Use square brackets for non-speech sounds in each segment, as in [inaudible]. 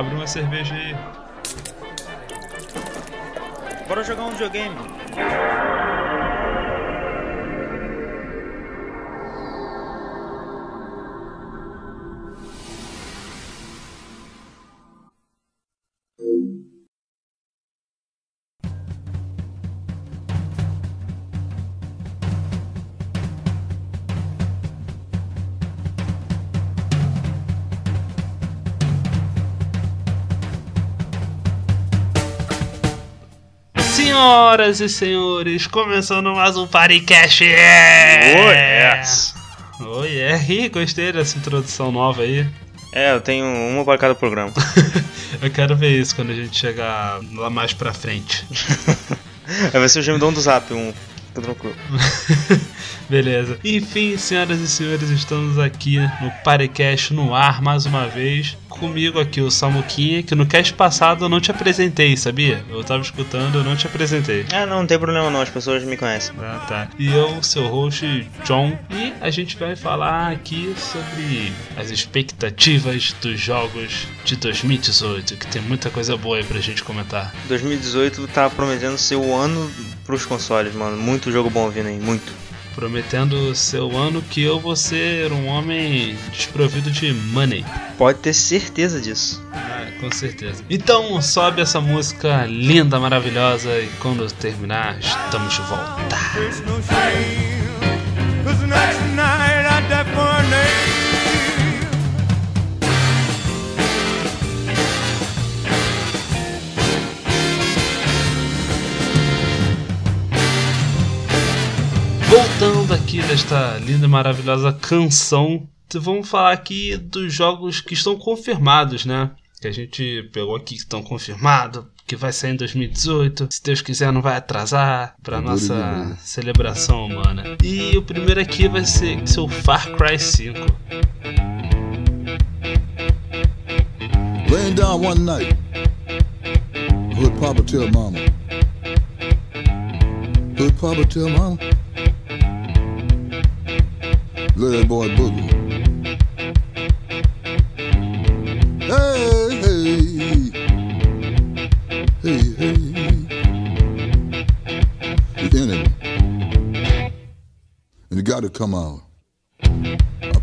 Abre uma cerveja aí. Bora jogar um videogame. Senhoras e senhores, começando mais um Paricast! Oh, yes. Oh, yeah. Ih, gostei dessa introdução nova aí. É, eu tenho uma para cada programa. [laughs] Eu quero ver isso quando a gente chegar lá mais pra frente. [laughs] Vai ser o gemidão do zap, um. Fica tranquilo. [laughs] Beleza. Enfim, senhoras e senhores, estamos aqui no Parecast no ar mais uma vez. Comigo aqui o Samuquinha, que no cast passado eu não te apresentei, sabia? Eu tava escutando, eu não te apresentei. Ah, não, não tem problema não, as pessoas me conhecem. Ah, tá. E eu, seu host, John, e a gente vai falar aqui sobre as expectativas dos jogos de 2018, que tem muita coisa boa aí pra gente comentar. 2018 tá prometendo ser o ano pros consoles, mano. Muito jogo bom vindo aí, muito. Prometendo ser o ano que eu vou ser um homem desprovido de money. Pode ter certeza disso. Ah, com certeza. Então sobe essa música linda, maravilhosa e quando terminar, estamos de volta. There's Voltando aqui desta linda e maravilhosa canção, vamos falar aqui dos jogos que estão confirmados, né? Que a gente pegou aqui que estão confirmados, que vai sair em 2018. Se Deus quiser, não vai atrasar pra nossa celebração humana. E o primeiro aqui vai ser, o Far Cry 5. Laying down one night, heard Papa tell Mama. Heard Papa tell Mama. Let that boy boogie. Hey, hey, hey, hey. The enemy. And you got to come out.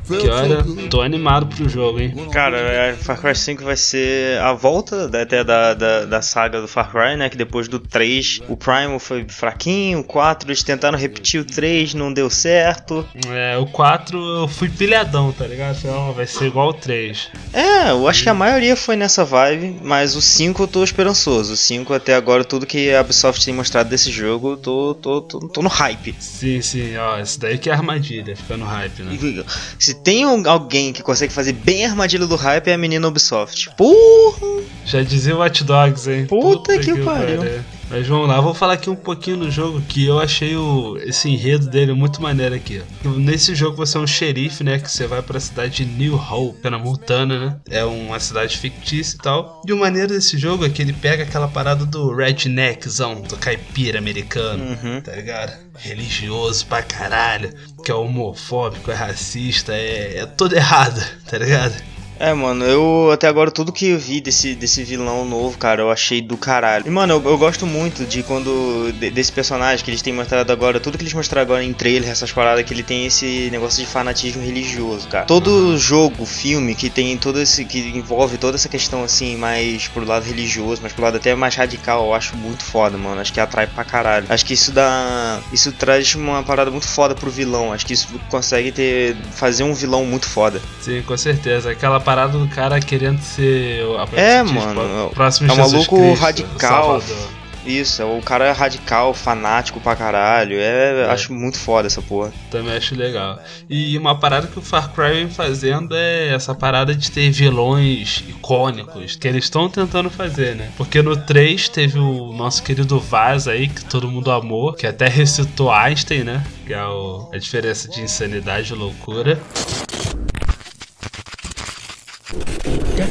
Que olha, tô animado pro jogo, hein? Cara, é, Far Cry 5 vai ser a volta da- até da, da, da saga do Far Cry, né? Que depois do 3, o Primal foi fraquinho, o 4 eles tentaram repetir o 3, não deu certo. É, o 4 eu fui pilhadão, tá ligado? Ó, vai ser igual o 3. É, eu acho que a maioria foi nessa vibe, mas o 5 eu tô esperançoso. O 5 até agora, tudo que a Ubisoft tem mostrado desse jogo, eu tô, tô, tô, tô no hype. Sim, sim, ó, esse daí que é armadilha, fica no hype, né? [laughs] Se tem um- alguém que consegue fazer bem a armadilha do hype é a menina Ubisoft. Porra! Já dizia o Watch Dogs, hein? Puta que pariu. Mas vamos lá, vou falar aqui um pouquinho do jogo que eu achei o, esse enredo dele muito maneiro aqui. Nesse jogo você é um xerife, né? Que você vai pra cidade de New Hope, que é na Montana, né? É uma cidade fictícia e tal. E o maneiro desse jogo é que ele pega aquela parada do redneckzão, do caipira americano, Uhum. tá ligado? Religioso pra caralho, que é homofóbico, é racista, é, é tudo errado, [laughs] tá ligado? É, mano, eu até agora tudo que eu vi desse, desse vilão novo, cara, eu achei do caralho. E, mano, eu, eu gosto muito de quando. de- desse personagem que eles têm mostrado agora, tudo que eles mostraram agora em trailer, essas paradas, que ele tem esse negócio de fanatismo religioso, cara. Todo jogo, filme que tem todo esse. que envolve toda essa questão assim, mais pro lado religioso, mas pro lado até mais radical, eu acho muito foda, mano. Acho que atrai pra caralho. Acho que isso dá. Isso traz uma parada muito foda pro vilão. Acho que isso consegue ter. fazer um vilão muito foda. Sim, com certeza. Aquela parada do cara querendo ser É, tipo, mano, o próximo é um maluco Cristo, radical. Salvador. Isso, é o cara é radical, fanático pra caralho. É, É. acho muito foda essa porra. Também acho legal. E uma parada que o Far Cry vem fazendo é essa parada de ter vilões icônicos, que eles estão tentando fazer, né? Porque no 3 teve o nosso querido Vaz aí, que todo mundo amou, que até recitou Einstein, né? Que é o- a diferença de insanidade e loucura.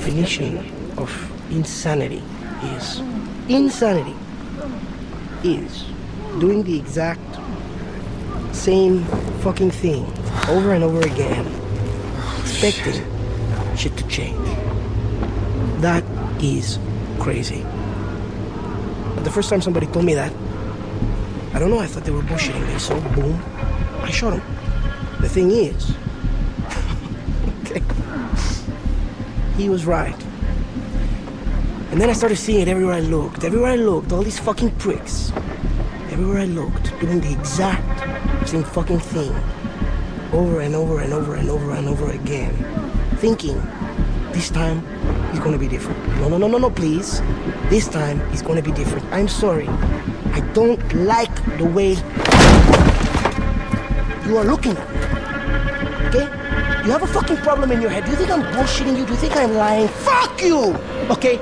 Definition of insanity is insanity is doing the exact same fucking thing over and over again, expecting shit to change. That is crazy. But the first time somebody told me that, I don't know, I thought they were bullshitting me, so boom, I shot him. The thing is, he was right. And then I started seeing it everywhere I looked. Everywhere I looked, all these fucking pricks. Everywhere I looked, doing the exact same fucking thing. Over and over and over and over and over again. Thinking, this time he's gonna be different. No, no, no, no, no, please. This time he's gonna be different. I'm sorry. I don't like the way you are looking at me. You have a fucking problem in your head. Do you think I'm bullshitting you? Do you think I'm lying? Fuck you! Okay?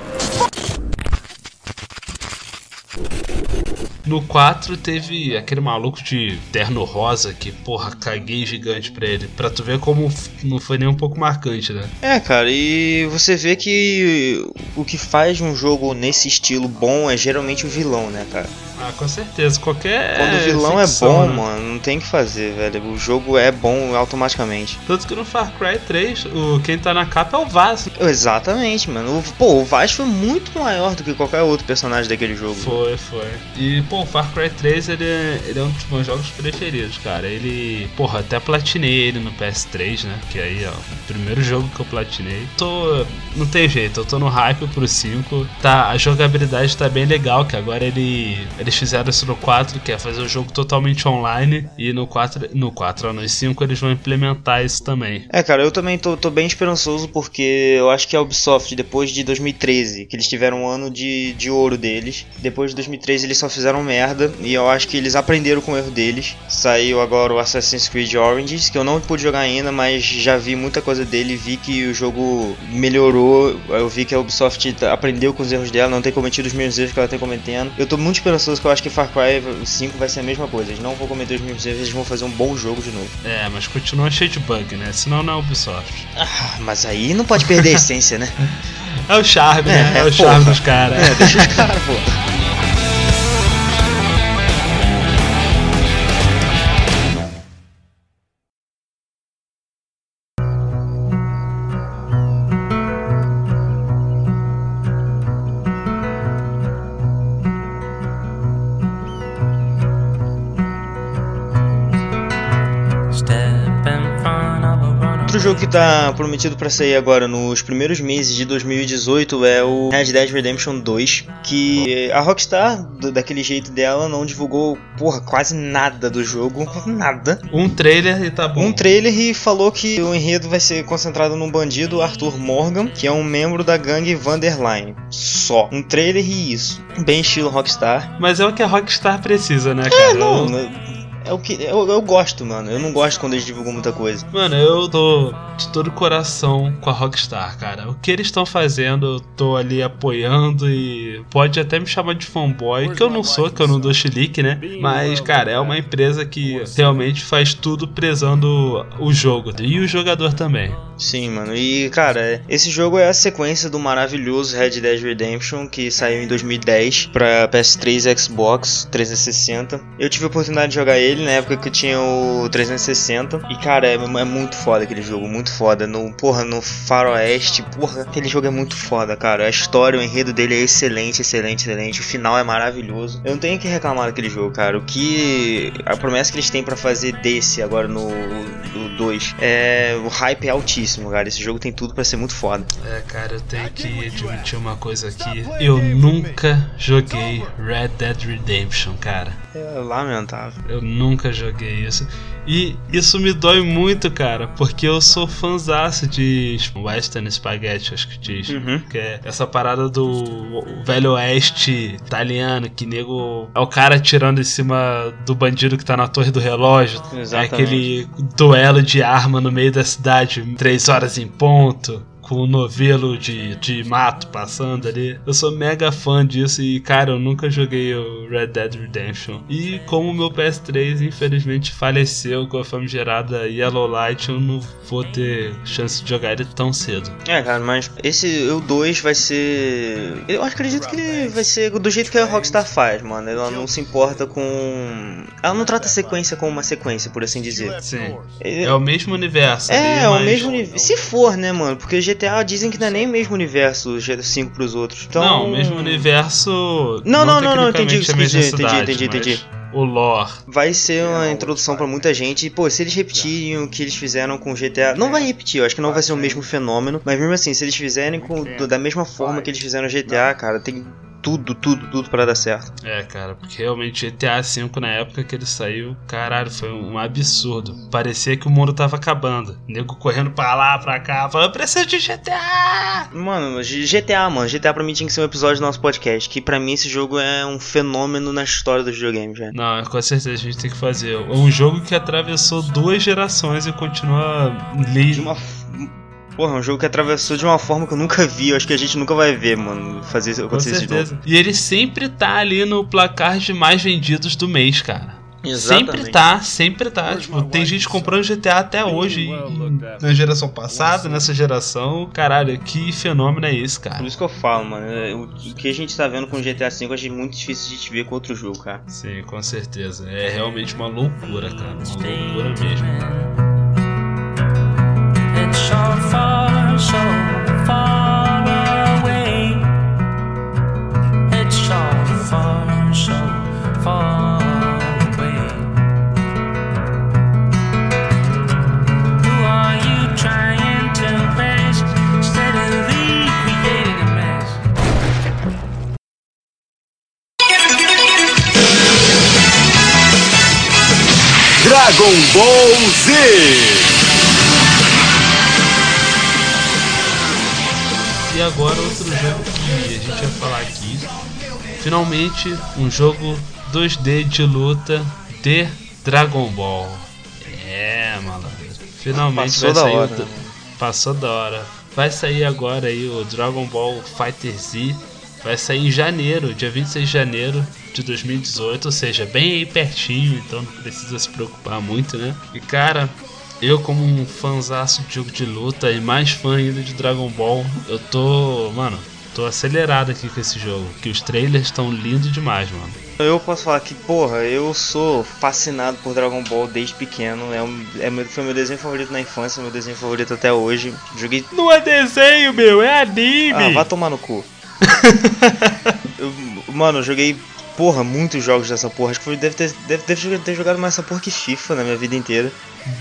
No 4 teve aquele maluco de terno rosa que, porra, caguei gigante pra ele. Pra tu ver como não foi nem um pouco marcante, né? É, cara, e você vê que o que faz um jogo nesse estilo bom é geralmente o vilão, né, cara? Ah, com certeza. Qualquer. Quando o vilão ficção, é bom, né? mano, não tem o que fazer, velho. O jogo é bom automaticamente. Tanto que no Far Cry 3, o, quem tá na capa é o Vaz. Exatamente, mano. O- Pô, o Vaz foi muito maior do que qualquer outro personagem daquele jogo. Foi, foi. E, pô, o Far Cry 3 ele é, ele é um dos meus jogos preferidos, cara. Ele, porra, até platinei ele no PS3, né? Que aí, ó, o primeiro jogo que eu platinei. Tô. Não tem jeito, eu tô no hype pro 5. Tá, a jogabilidade tá bem legal, que agora ele. Eles fizeram isso no 4, que é fazer o jogo totalmente online. E no 4. No 4, ó, no 5 eles vão implementar isso também. É, cara, eu também tô, tô bem esperançoso porque eu acho que a Ubisoft, depois de 2013, que eles tiveram um ano de, de ouro deles, depois de 2013 eles só fizeram merda e eu acho que eles aprenderam com o erro deles. Saiu agora o Assassin's Creed Origins, que eu não pude jogar ainda, mas já vi muita coisa dele, vi que o jogo melhorou, eu vi que a Ubisoft aprendeu com os erros dela, não tem cometido os mesmos erros que ela tem cometendo. Eu tô muito esperançoso que eu acho que Far Cry 5 vai ser a mesma coisa, eles não vão cometer os mesmos erros, eles vão fazer um bom jogo de novo. É, mas continua cheio de bug, né? Senão não é Ubisoft. Ah, mas aí não pode perder a essência, né? [laughs] É o charme, né? É, É, o porra. charme dos caras. É, deixa os caras, pô. Tá prometido pra sair agora nos primeiros meses de 2018 é o Red Dead Redemption 2, que a Rockstar, do- daquele jeito dela, não divulgou, porra, quase nada do jogo, [laughs] nada. Um trailer e tá bom. Um trailer e falou que o enredo vai ser concentrado num bandido, Arthur Morgan, que é um membro da gangue Vanderline. Só. Um trailer e isso. Bem estilo Rockstar. Mas é o que a Rockstar precisa, né, cara? Não, Eu- é o que eu, eu gosto, mano. Eu não gosto quando eles divulgam muita coisa. Mano, eu tô de todo o coração com a Rockstar, cara. O que eles estão fazendo, eu tô ali apoiando e pode até me chamar de fanboy, que eu não sou, que eu não dou chilique, né? Mas, cara, é uma empresa que realmente faz tudo prezando o jogo e o jogador também. Sim, mano. E, cara, esse jogo é a sequência do maravilhoso Red Dead Redemption, que saiu em 2010 pra PS3 e Xbox 360. Eu tive a oportunidade de jogar ele na época que eu tinha o 360. E, cara, é, é muito foda aquele jogo, muito foda. No, porra, no Faroeste, porra, aquele jogo é muito foda, cara. A história, o enredo dele é excelente, excelente, excelente. O final é maravilhoso. Eu não tenho que reclamar daquele jogo, cara. O que. A promessa que eles têm pra fazer desse agora no 2 é. O hype é altíssimo, cara. Esse jogo tem tudo pra ser muito foda. É, cara, eu tenho que admitir uma coisa aqui. Eu nunca joguei Red Dead Redemption, cara. É lamentável. Eu nunca joguei isso. E isso me dói muito, cara, porque eu sou fãzaço de Western Spaghetti, acho que diz. Uhum. Que é essa parada do Velho Oeste italiano, que nego é o cara tirando em cima do bandido que tá na torre do relógio. Exatamente. É aquele duelo de arma no meio da cidade, três horas em ponto. Com um novelo de, de mato passando ali. Eu sou mega fã disso e, cara, eu nunca joguei o Red Dead Redemption. E como o meu PS3 infelizmente faleceu com a famigerada Yellow Light, eu não vou ter chance de jogar ele tão cedo. É, cara, mas esse o 2 vai ser. Eu acredito que ele vai ser do jeito que a Rockstar faz, mano. Ela não se importa com. Ela não trata a sequência como uma sequência, por assim dizer. Sim. É, É o mesmo universo. é, ali, é o mesmo nível. Se for, né, mano? Porque GTA dizem que não é nem o mesmo universo o GTA V pros outros. Então... Não, mesmo universo. Não, não, não, não, entendi o que tecnicamente você a quis mesma dizer, entendi, cidade, entendi, mas entendi. O lore. Vai ser uma introdução pra muita gente. E, pô, se eles repetirem o que eles fizeram com GTA. Não vai repetir, eu acho que não vai ser o mesmo fenômeno. Mas mesmo assim, se eles fizerem com, da mesma forma que eles fizeram GTA, cara, tem tudo, tudo, tudo pra dar certo. É, cara, porque realmente GTA V na época que ele saiu, caralho, foi um absurdo. Parecia que o mundo tava acabando. Nego correndo pra lá, pra cá, falando, preciso de GTA! Mano, GTA, mano. GTA pra mim tinha que ser um episódio do nosso podcast. Que pra mim esse jogo é um fenômeno na história dos videogames, velho. Não, com certeza a gente tem que fazer. É um jogo que atravessou duas gerações e continua De livre. uma. Porra, é um jogo que atravessou de uma forma que eu nunca vi. Eu acho que a gente nunca vai ver, mano, fazer acontecer esse jogo. certeza. E ele sempre tá ali no placar de mais vendidos do mês, cara. Exatamente. Sempre tá, sempre tá. Tipo, tem gente comprando GTA até hoje. e- Na geração passada, nessa geração. Caralho, que fenômeno é esse, Por cara? isso que eu falo, mano. é, O que a gente tá vendo com o GTA V eu achei muito difícil de gente ver com outro jogo, cara. Sim, com certeza. É realmente uma loucura, cara. Uma loucura mesmo. It's Dragon Ball Z. E agora outro jogo que a gente vai falar aqui. Finalmente, um jogo 2D de luta de Dragon Ball. É, malandro. Finalmente Passou vai da sair hora, o. né? Passou da hora. Vai sair agora aí o Dragon Ball Fighter Z. Vai sair em janeiro, dia 26 de janeiro de 2018, ou seja, bem aí pertinho, então não precisa se preocupar muito, né? E cara, eu como um fãzaço de jogo de luta e mais fã ainda de Dragon Ball, eu tô, mano, tô acelerado aqui com esse jogo, que os trailers estão lindos demais, mano. Eu posso falar que, porra, eu sou fascinado por Dragon Ball desde pequeno. É um, é meu, foi meu desenho favorito na infância, meu desenho favorito até hoje. Joguei. Não é desenho, meu, é anime. Ah, vá tomar no cu. [laughs] Eu- mano, eu joguei, porra, muitos jogos dessa porra. Acho que foi, deve, ter, deve, deve ter jogado mais essa porra que FIFA na minha vida inteira.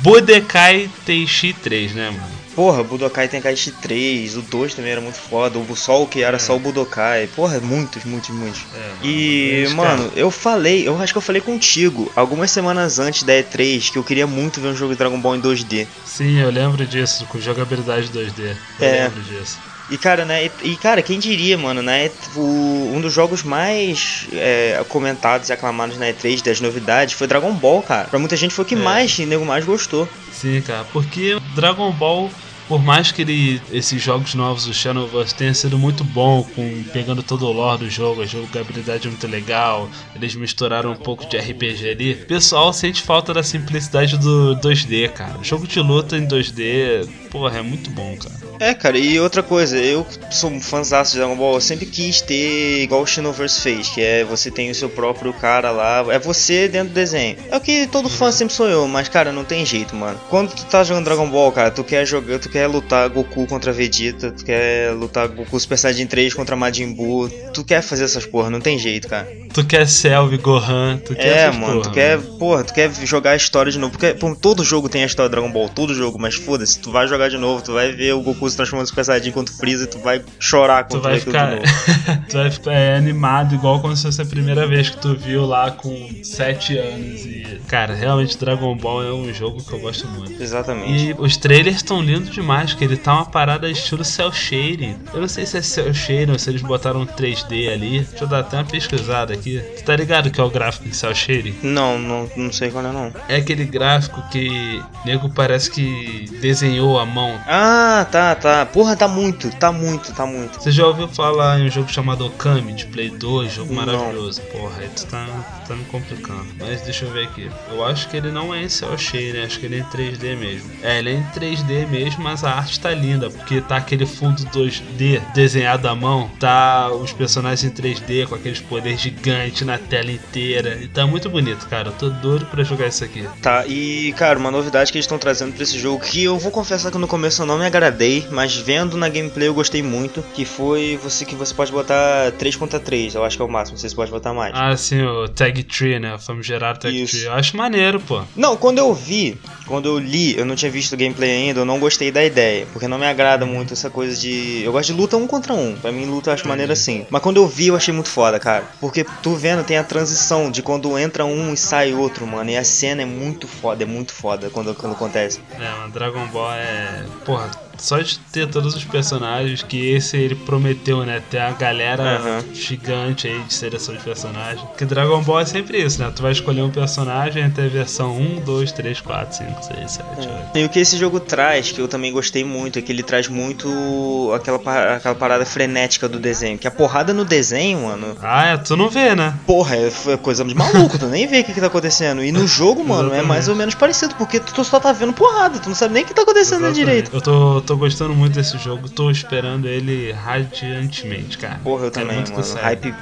Budokai Teishi 3, né, mano? Porra, Budokai Tenkaichi 3, o 2 também era muito foda, o Sol que era só o Budokai. Porra, muitos, muitos, muitos. É, E, Mas, mano, eu falei, eu acho que eu falei contigo algumas semanas antes da E3 que eu queria muito ver um jogo de Dragon Ball em 2D. Sim, eu lembro disso, com jogabilidade 2D. Eu É. lembro disso. E cara, né? E, cara, quem diria, mano, né? O, um dos jogos mais é, comentados e aclamados na E3 das novidades foi Dragon Ball, cara. Pra muita gente foi o que É. mais, nego mais gostou. Sim, cara, porque Dragon Ball, por mais que ele, esses jogos novos, o Shadowverse, tenha sido muito bom, com pegando todo o lore do jogo, a jogabilidade é muito legal, eles misturaram um pouco de RPG ali, o pessoal sente falta da simplicidade do 2D, cara. Jogo de luta em 2D, porra, é muito bom, cara. É, cara, e outra coisa, eu sou um fãzaço de Dragon Ball, eu sempre quis ter igual o Xenoverse fez, que é você tem o seu próprio cara lá, é você dentro do desenho. É o que todo fã sempre sou eu, mas cara, não tem jeito, mano. Quando tu tá jogando Dragon Ball, cara, tu quer jogar, tu quer lutar Goku contra Vegeta, tu quer lutar Goku Super Saiyajin 3 contra Majin Buu, tu quer fazer essas porra, não tem jeito, cara. Tu quer e Gohan, tu quer É, mano, porra, tu quer, mano. porra, tu quer jogar a história de novo. Porque pô, todo jogo tem a história do Dragon Ball, todo jogo, mas foda-se, tu vai jogar de novo, tu vai ver o Goku se transformando em Super Saiyajin contra o Freeza e tu vai chorar Tu quando vai ver aquilo de ficar, novo. [laughs] tu vai ficar é, animado igual como se fosse a primeira vez que tu viu lá com 7 anos e cara, realmente Dragon Ball é um jogo que eu gosto muito. Exatamente. E os trailers estão lindos demais, que ele tá uma parada estilo cel shading. Eu não sei se é cel shading ou se eles botaram 3D ali. Deixa eu dar até uma pesquisada aqui. Tu tá ligado que é o gráfico de cel shading? Não, não, não sei qual é não. É aquele gráfico que nego parece que desenhou a mão. Ah, tá, tá. Porra, tá muito, tá muito, tá muito. Você já ouviu falar em um jogo chamado Okami de Play 2? Jogo Não. maravilhoso. Porra, aí tu tá, tá me complicando. Mas deixa eu ver aqui. Eu acho que ele não é em cel shading, acho que ele é em 3D mesmo. É, ele é em 3D mesmo, mas a arte tá linda, porque tá aquele fundo 2D desenhado à mão, tá os personagens em 3D com aqueles poderes gigantes na tela inteira. E tá muito bonito, cara. Eu tô doido pra jogar isso aqui. Tá, e cara, uma novidade que eles estão trazendo pra esse jogo que eu vou confessar que no começo eu não me agradei, mas vendo na gameplay eu gostei muito, que foi você que você pode botar 3 contra 3, eu acho que é o máximo, você pode botar mais. Ah, sim, o Tag Tree, né? O famigerado Tag Isso. Tree. Eu acho maneiro, pô. Não, quando eu vi, quando eu li, eu não tinha visto o gameplay ainda, eu não gostei da ideia, porque não me agrada muito essa coisa de. Eu gosto de luta um contra um, pra mim luta eu acho maneiro assim. Mas quando eu vi, eu achei muito foda, cara. Porque tu vendo, tem a transição de quando entra um e sai outro, mano, e a cena é muito foda, é muito foda quando, quando acontece. É, Dragon Ball é. Porra, só de ter todos os personagens que esse ele prometeu, né? Ter a galera Aham. gigante aí de seleção de personagens. Porque Dragon Ball é sempre isso, né? Tu vai escolher um personagem até a versão 1, 2, 3, 4, 5, 6, 7, 8. E o que esse jogo traz, que eu também gostei muito, é que ele traz muito aquela, aquela parada frenética do desenho. Que a porrada no desenho, mano, Ah, é, tu não vê, né? Porra, é f- coisa de maluco, tu nem vê o que, que tá acontecendo. E no jogo, mano, é mais ou menos parecido, porque tu só tá vendo porrada, tu não sabe nem o que tá acontecendo Exatamente. direito. Eu tô, tô gostando muito desse jogo, tô esperando ele radiantemente, cara. Porra, eu Quero também, muito que mano. saia, Hype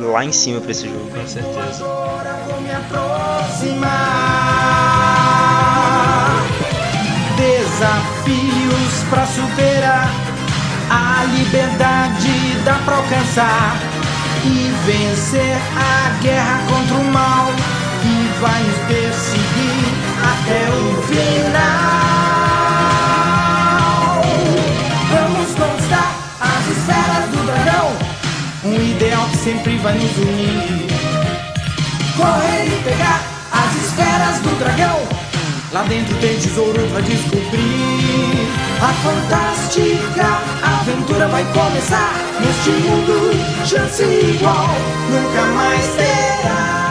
lá em cima pra esse jogo. Com certeza. Vou me aproximar. Desafios pra superar. A liberdade dá pra alcançar. E vencer a guerra contra o mal. Que vai nos perseguir até o final. Um ideal que sempre vai nos unir correr e pegar as esferas do dragão. Lá dentro tem tesouro pra descobrir. A fantástica aventura vai começar. Neste mundo, chance igual nunca mais terá.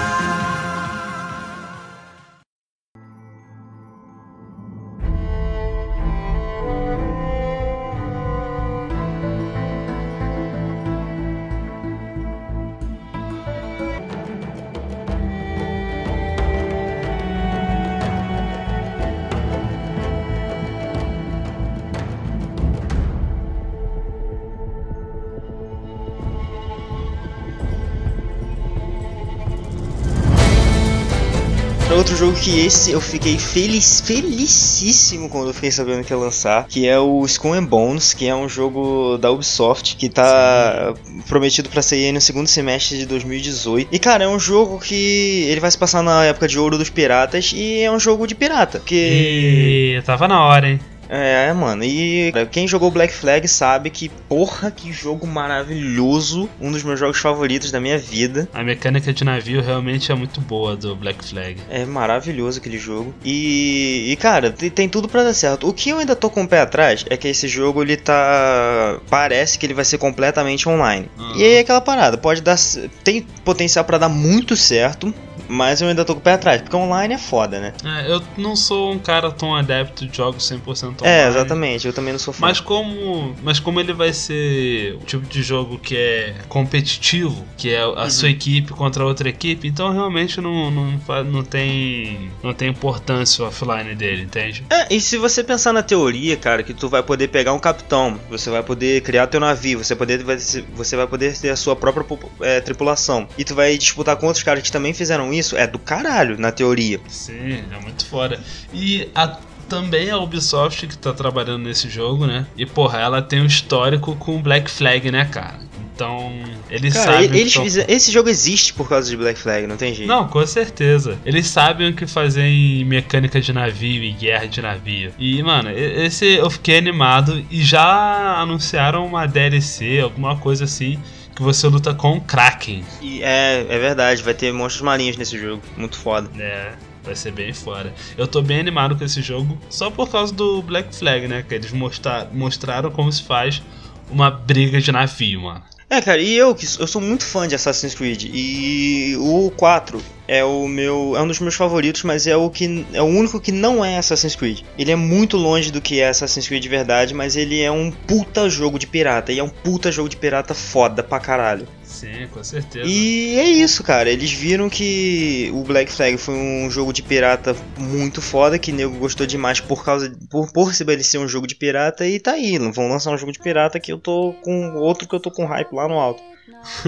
Outro jogo que esse eu fiquei feliz, felicíssimo quando eu fiquei sabendo que ia lançar, que é o Skull and Bones, que é um jogo da Ubisoft que tá prometido pra sair no segundo semestre de 2018. E cara, é um jogo que ele vai se passar na época de ouro dos piratas e é um jogo de pirata, porque E tava na hora, hein? É, mano, e quem jogou Black Flag sabe que, porra, que jogo maravilhoso, um dos meus jogos favoritos da minha vida. A mecânica de navio realmente é muito boa do Black Flag. É maravilhoso aquele jogo. E, e, cara, tem, tudo pra dar certo. O que eu ainda tô com o pé atrás é que esse jogo ele tá. Parece que ele vai ser completamente online. Uhum. E aí é aquela parada, pode dar. Tem potencial pra dar muito certo. Mas eu ainda tô com o pé atrás, porque online é foda, né? É, eu não sou um cara tão adepto de jogos 100% online. É, exatamente, eu também não sou fã. Mas como, mas como ele vai ser o tipo de jogo que é competitivo, que é a sua equipe contra outra equipe, então realmente não, não, não tem não tem importância o offline dele, entende? É, e se você pensar na teoria, cara, que tu vai poder pegar um capitão, você vai poder criar teu navio, você, poder, vai, você vai poder ter a sua própria é, tripulação, e tu vai disputar com outros caras que também fizeram isso, é do caralho, na teoria. Sim, é muito foda. E a- também a Ubisoft que tá trabalhando nesse jogo, né? E porra, ela tem um histórico com Black Flag, né, cara? Então, eles Cara, sabem eles tão- esse jogo existe por causa de Black Flag, não tem jeito. Não, com certeza. Eles sabem o que fazer em mecânica de navio e guerra de navio. E, mano, esse eu fiquei animado e já anunciaram uma DLC, alguma coisa assim, que você luta com o Kraken. E é, é verdade, vai ter monstros marinhos nesse jogo, muito foda. É, vai ser bem fora. Eu tô bem animado com esse jogo, só por causa do Black Flag, né? Que eles mostra- mostraram como se faz uma briga de navio, mano. É, cara, e eu que eu sou muito fã de Assassin's Creed e o 4 é o meu. é um dos meus favoritos, mas é o que. é o único que não é Assassin's Creed. Ele é muito longe do que é Assassin's Creed de verdade, mas ele é um puta jogo de pirata. E é um puta jogo de pirata foda pra caralho. Sim, com certeza. E é isso, cara. Eles viram que o Black Flag foi um jogo de pirata muito foda, que nego gostou demais por causa por, por se ser um jogo de pirata e tá aí. Vão lançar um jogo de pirata que eu tô com outro que eu tô com hype lá no alto.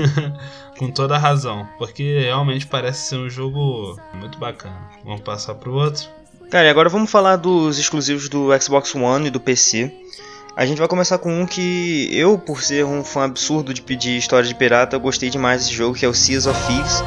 [laughs] com toda a razão, porque realmente parece ser um jogo muito bacana. Vamos passar pro outro. Cara, e agora vamos falar dos exclusivos do Xbox One e do PC. A gente vai começar com um que eu, por ser um fã absurdo de pedir história de pirata, eu gostei demais desse jogo, que é o Seas of Thieves.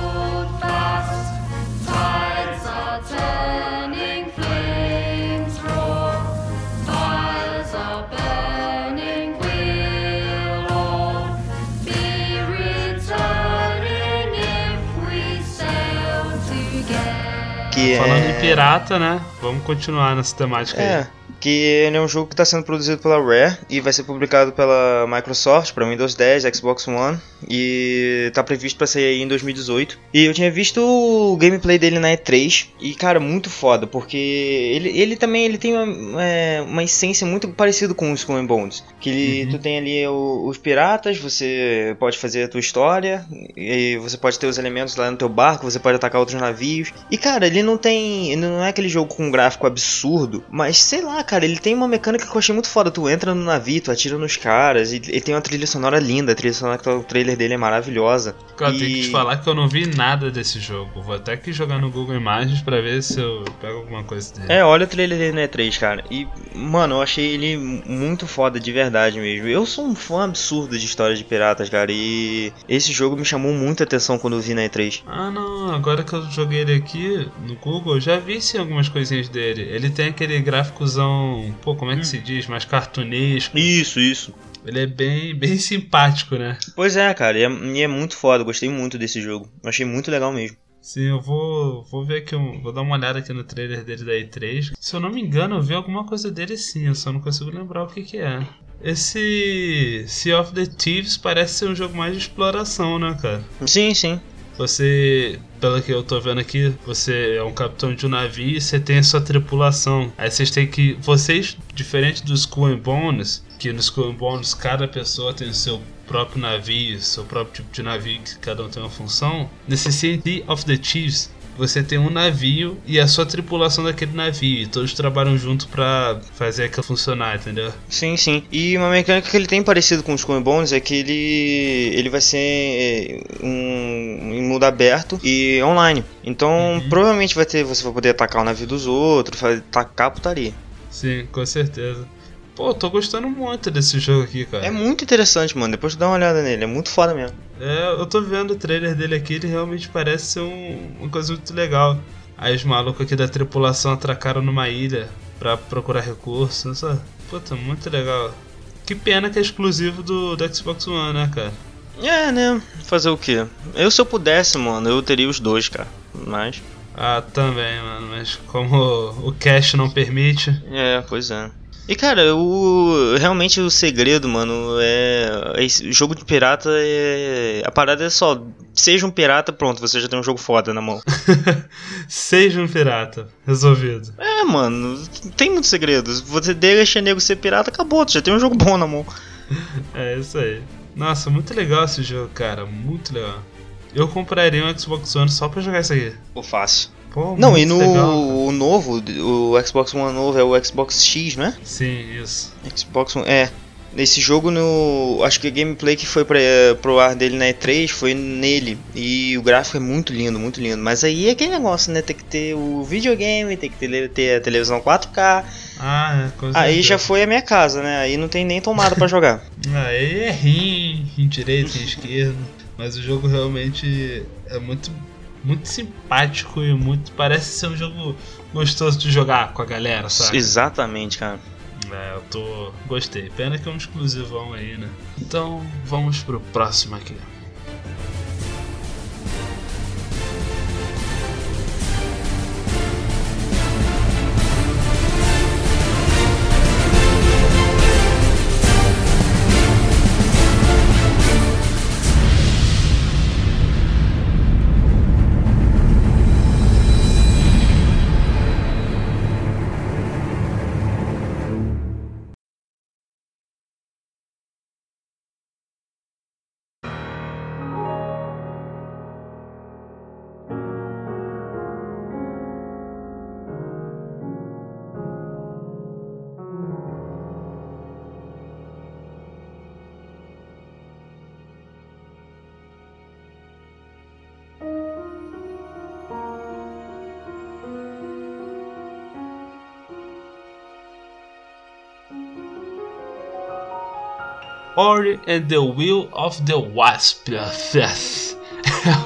Falando é... em pirata, né? Vamos continuar nessa temática É, aí. Que ele é um jogo que está sendo produzido pela Rare e vai ser publicado pela Microsoft para Windows 10, Xbox One e tá previsto para sair aí em 2018. E eu tinha visto o gameplay dele na E3 e cara, muito foda, porque ele, ele também ele tem uma, é, uma essência muito parecida com o Skull Bones, que ele, tu tem ali o- os piratas, você pode fazer a tua história e você pode ter os elementos lá no teu barco, você pode atacar outros navios. E cara, ele não tem, ele não é aquele jogo com um gráfico absurdo, mas sei lá, cara, ele tem uma mecânica que eu achei muito foda. Tu entra no navio, tu atira nos caras, e ele tem uma trilha sonora linda, a trilha sonora que no trailer dele é maravilhosa. Cara, e... tenho que te falar que eu não vi nada desse jogo. Vou até que jogar no Google Imagens pra ver se eu pego alguma coisa dele. É, olha o trailer dele na E3, cara. E, mano, eu achei ele muito foda de verdade mesmo. Eu sou um fã absurdo de histórias de piratas, cara. E esse jogo me chamou muita atenção quando eu vi na E3. Ah não, agora que eu joguei ele aqui no Google, eu já vi sim algumas coisinhas dele. Ele tem aquele gráficozão, pô, como é que se diz? Mais cartunesco. Isso, isso. Ele é bem, bem simpático, né? Pois é, cara. E é, e é muito foda. Gostei muito desse jogo. Eu achei muito legal mesmo. Sim, eu vou, vou ver aqui, um- vou dar uma olhada aqui no trailer dele da E3. Se eu não me engano, eu vi alguma coisa dele sim, eu só não consigo lembrar o que que é. Esse Sea of the Thieves parece ser um jogo mais de exploração, né, cara? Sim, sim. Você, pelo que eu tô vendo aqui, você é um capitão de um navio e você tem a sua tripulação. Aí vocês têm que. Vocês, diferente do Skull and Bones, que no Skull and Bones cada pessoa tem o seu próprio navio, seu próprio tipo de navio que cada um tem uma função. Nesse Sea of the Thieves, você tem um navio e a sua tripulação daquele navio. E todos trabalham junto pra fazer aquilo funcionar, entendeu? Sim, sim. E uma mecânica que ele tem parecido com os and Bones é que ele ele vai ser é, um em mundo aberto e online. Então, provavelmente vai ter você vai poder atacar o navio dos outros, vai tacar putaria. Sim, com certeza. Pô, tô gostando muito desse jogo aqui, cara. É muito interessante, mano. Depois tu dá uma olhada nele, é muito foda mesmo. É, eu tô vendo o trailer dele aqui, ele realmente parece ser um- uma coisa muito legal. Aí os malucos aqui da tripulação atracaram numa ilha pra procurar recursos. Só, puta, muito legal. Que pena que é exclusivo do, do Xbox One, né, cara? É, né? Fazer o quê? Eu se eu pudesse, mano, eu teria os dois, cara. Mas Ah, também, mano, mas como o cash não permite. É, pois é. E cara, o realmente o segredo, mano, é esse jogo de pirata é a parada é só seja um pirata, pronto, você já tem um jogo foda na mão. [laughs] Seja um pirata, resolvido. É, mano, tem muitos segredos. Você deixa nego ser pirata, acabou, tu já tem um jogo bom na mão. [laughs] É isso aí. Nossa, muito legal esse jogo, cara, muito legal. Eu compraria um Xbox One só pra jogar isso aqui. Pô, fácil. Pô, Não, e no legal, o novo, o Xbox One novo é o Xbox X, né? Sim, isso. Xbox One, é. Nesse jogo, no, acho que a gameplay que foi pra, pro ar dele na E3 foi nele. E o gráfico é muito lindo, muito lindo. Mas aí é aquele negócio, né? Tem que ter o videogame, tem que ter, ter a televisão 4K. Ah, é, Aí já foi a minha casa, né? Aí não tem nem tomada pra jogar. [laughs] [laughs] Aí é rim, rim direito, rim esquerdo. Mas o jogo realmente é muito, muito simpático e muito. Parece ser um jogo gostoso de jogar com a galera, sabe? Exatamente, cara. É, eu tô. Gostei. Pena que é um exclusivão aí, né? Então vamos pro próximo aqui. Ori and the Will of the Wasp. [laughs]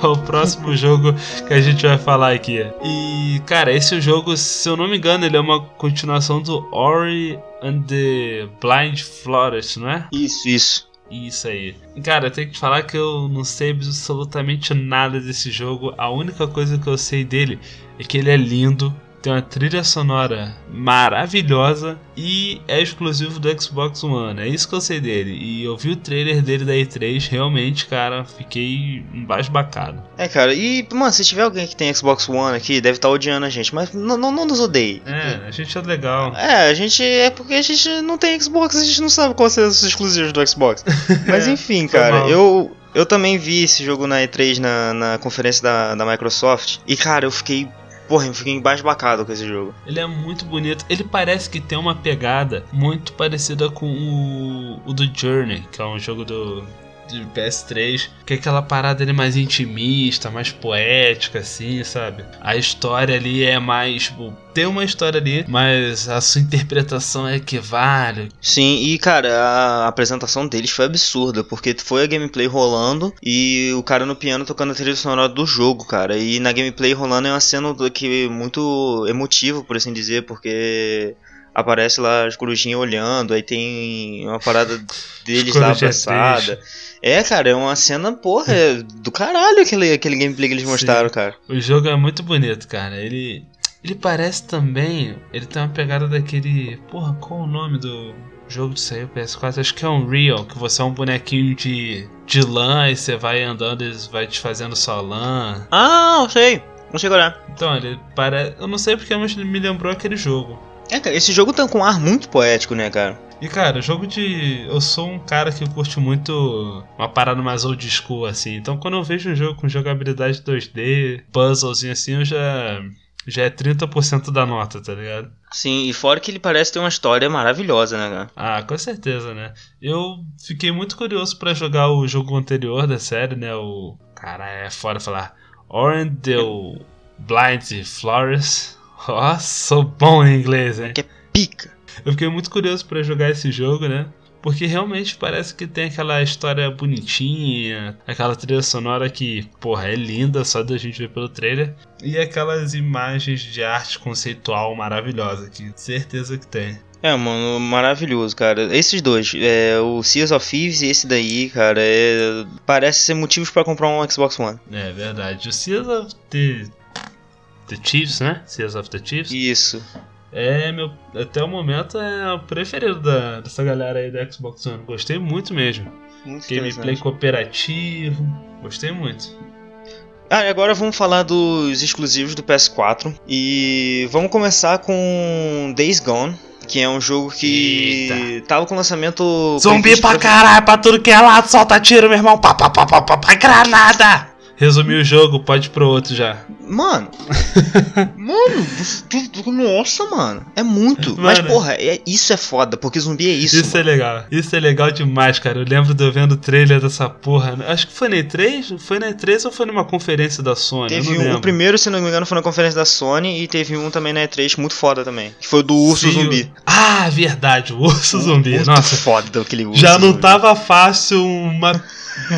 É o próximo [laughs] jogo que a gente vai falar aqui. E, cara, esse jogo, se eu não me engano, ele é uma continuação do Ori and the Blind Forest, não é? Isso, isso. Isso aí. Cara, eu tenho que te falar que eu não sei absolutamente nada desse jogo. A única coisa que eu sei dele é que ele é lindo, tem uma trilha sonora maravilhosa e é exclusivo do Xbox One. É isso que eu sei dele. E eu vi o trailer dele da E3, realmente, cara, fiquei embasbacado. É, cara, e, mano, se tiver alguém que tem Xbox One aqui, deve estar odiando a gente, mas não, não, não nos odeie. É, a gente é legal. É, a gente. É porque a gente não tem Xbox, a gente não sabe quais são os exclusivos do Xbox. [laughs] Mas enfim, cara, mal. eu. Eu também vi esse jogo na E3 na, na conferência da, da Microsoft. E, cara, eu fiquei. Porra, eu fiquei embasbacado com esse jogo. Ele é muito bonito. Ele parece que tem uma pegada muito parecida com o, o do Journey, que é um jogo do, do PS3, que é aquela parada ali mais intimista, mais poética, assim, sabe? A história ali é mais. Tipo, tem uma história ali, mas a sua interpretação é que vale. Sim, e cara, a apresentação deles foi absurda, porque foi a gameplay rolando e o cara no piano tocando a trilha sonora do jogo, cara. E na gameplay rolando é uma cena que muito emotiva, por assim dizer, porque aparece lá as corujinhas olhando, aí tem uma parada deles lá abraçada. É, cara, é uma cena, porra, é do caralho aquele, aquele gameplay que eles Sim. mostraram, cara. O jogo é muito bonito, cara. Ele. Ele parece também. Ele tem uma pegada daquele. Porra, qual o nome do jogo que saiu PS4? Acho que é um Real, que você é um bonequinho de, de lã e você vai andando e vai desfazendo sua lã. Ah, eu sei. Não sei agora. Então, ele parece. Eu não sei porque, mas ele me lembrou aquele jogo. É, cara, esse jogo tá com um ar muito poético, né, cara? E cara, jogo de. Eu sou um cara que curte muito uma parada mais old school, assim. Então quando eu vejo um jogo com jogabilidade 2D, puzzlezinho assim, eu já. Já é 30% da nota, tá ligado? Sim, e fora que ele parece ter uma história maravilhosa, né, cara? Ah, com certeza, né? Eu fiquei muito curioso pra jogar o jogo anterior da série, né? O. Cara, é fora falar. The Blind Flores. Ó, sou bom em inglês, hein? Que é pica. Eu fiquei muito curioso pra jogar esse jogo, né? Porque realmente parece que tem aquela história bonitinha, aquela trilha sonora que, porra, é linda só da gente ver pelo trailer. E aquelas imagens de arte conceitual maravilhosa, que certeza que tem. É, mano, maravilhoso, cara. Esses dois, é, o Seas of Thieves e esse daí, cara, é, parece ser motivos pra comprar um Xbox One. É verdade. O Seas of the, the Chiefs, né? Seas of the Chiefs. Isso. É, meu, até o momento é o preferido da, dessa galera aí da Xbox One. Gostei muito mesmo. Muito Gameplay cooperativo. Gostei muito. Ah, e agora vamos falar dos exclusivos do PS4. E vamos começar com Days Gone, que é um jogo que Eita. tava com lançamento. Zumbi pra caralho, pra tudo que é lado, solta tiro, meu irmão. Pá, pá, pá, pá, pá, pá, granada! Resumi o jogo, pode ir pro outro já. Mano. [laughs] mano, tu- tu- nossa, mano. É muito. Mas, Mano. porra, é, isso é foda, porque zumbi é isso. Isso, é legal. Isso é legal demais, cara. Eu lembro de eu vendo o trailer dessa porra. Acho que foi na E3? Foi na E3 ou foi numa conferência da Sony? Teve eu não um, o primeiro, se não me engano, foi na conferência da Sony e teve um também na E3 muito foda também. Que foi o do urso Sim, zumbi. o- Ah, verdade, o urso zumbi. Muito Nossa, foda aquele urso já não zumbi. tava fácil uma,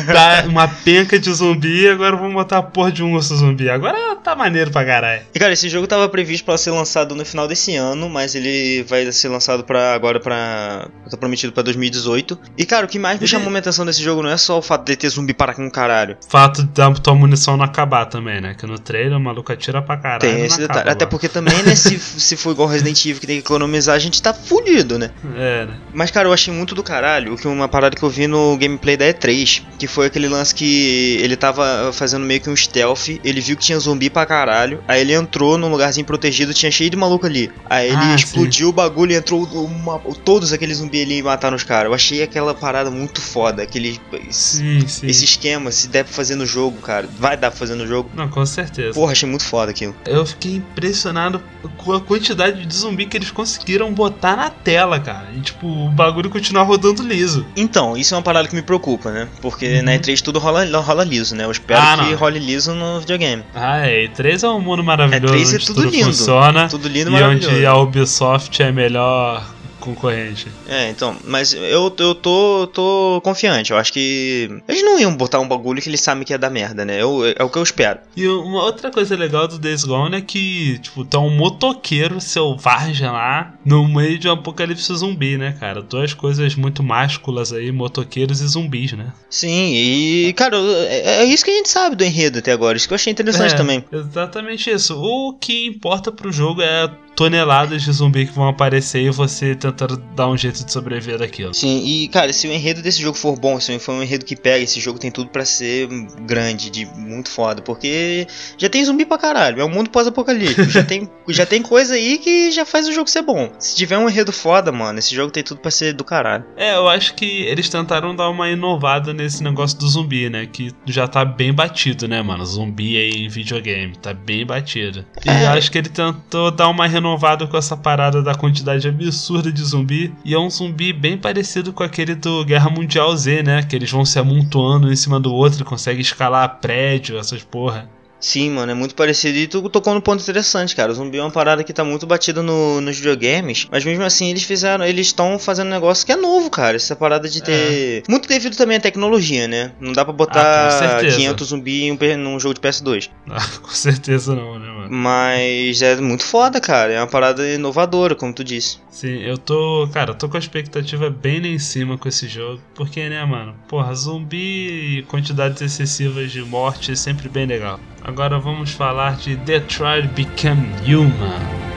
da- uma penca de zumbi, agora vamos botar a porra de um urso zumbi. Agora tá maneiro pra caralho. E cara, esse jogo tava previsto pra ser lançado no final desse ano, mas ele vai ser lançado para agora pra. tá prometido pra 2018. E cara, o que mais me Ele- chamou a atenção desse jogo não é só o fato de ter zumbi para com caralho. Fato da tua munição não acabar também, né? Que no trailer o maluco atira pra caralho. Tem esse acaba detalhe. Até lá. porque também, né, se, [laughs] se for igual Resident Evil que tem que economizar, a gente tá fudido, né? É, né? Mas, cara, eu achei muito do caralho que uma parada que eu vi no gameplay da E3, que foi aquele lance que ele tava fazendo meio que um stealth, ele viu que tinha zumbi pra caralho, aí ele entrou num lugarzinho protegido, tinha cheio de maluco ali. Aí ele Ah, explodiu o bagulho e entrou uma- todos aqueles zumbis ali e mataram os caras. Eu achei aquela parada muito foda, aquele esse, Sim, sim. esse esquema, se der pra fazer no jogo, cara, vai dar pra fazer no jogo. Não, com certeza. Porra, achei muito foda aquilo. Eu fiquei impressionado com a quantidade de zumbi que eles conseguiram botar na tela, cara. E, tipo, o bagulho continuar rodando liso. Então, isso é uma parada que me preocupa, né? Porque Uhum. na E3 tudo rola, rola liso, né? Eu espero Ah, que role liso no videogame. Ah, é. E3 é um mundo maravilhoso. É, 3 é tudo tudo lindo. funciona. Tudo lindo, e maravilhoso. onde a Ubisoft é melhor concorrente. É, então, mas eu, eu tô, tô confiante. Eu acho que. Eles não iam botar um bagulho que eles sabem que ia dar merda, né? Eu, é o que eu espero. E uma outra coisa legal do Days Gone é que, tipo, tá um motoqueiro selvagem lá no meio de um apocalipse zumbi, né, cara? Duas coisas muito másculas aí, motoqueiros e zumbis, né? Sim, e, cara, é, é isso que a gente sabe do enredo até agora. Isso que eu achei interessante É, também. Exatamente isso. O que importa pro jogo é toneladas de zumbi que vão aparecer e você tentando dar um jeito de sobreviver daquilo. Sim, e cara, se o enredo desse jogo for bom, se for um enredo que pega, esse jogo tem tudo pra ser grande, de muito foda, porque já tem zumbi pra caralho, é um mundo pós-apocalíptico, já tem, [laughs] já tem coisa aí que já faz o jogo ser bom. Se tiver um enredo foda, mano, esse jogo tem tudo pra ser do caralho. É, eu acho que eles tentaram dar uma inovada nesse negócio do zumbi, né? Que já tá bem batido, né, mano? Zumbi aí em videogame, tá bem batido. E É. eu acho que ele tentou dar uma renovada com essa parada da quantidade absurda de zumbi. E é um zumbi bem parecido com aquele do Guerra Mundial Z, né? Que eles vão se amontoando um em cima do outro, conseguem escalar prédio, essas porra. Sim, mano, é muito parecido. E tu tocou no ponto interessante, cara. O zumbi é uma parada que tá muito batida no, nos videogames. Mas mesmo assim, eles fizeram. Eles estão fazendo um negócio que é novo, cara. Essa parada de ter. Muito devido também à tecnologia, né? Não dá pra Ah, botar certeza. 500 zumbi em um num jogo de PS2. Ah, [laughs] com certeza não, né, mano? Mas é muito foda, cara. É uma parada inovadora, como tu disse. Sim, eu tô. Cara, eu tô com a expectativa bem lá em cima com esse jogo. Porque, né, mano? Porra, zumbi e quantidades excessivas de morte é sempre bem legal. Agora vamos falar de Detroit Become Human.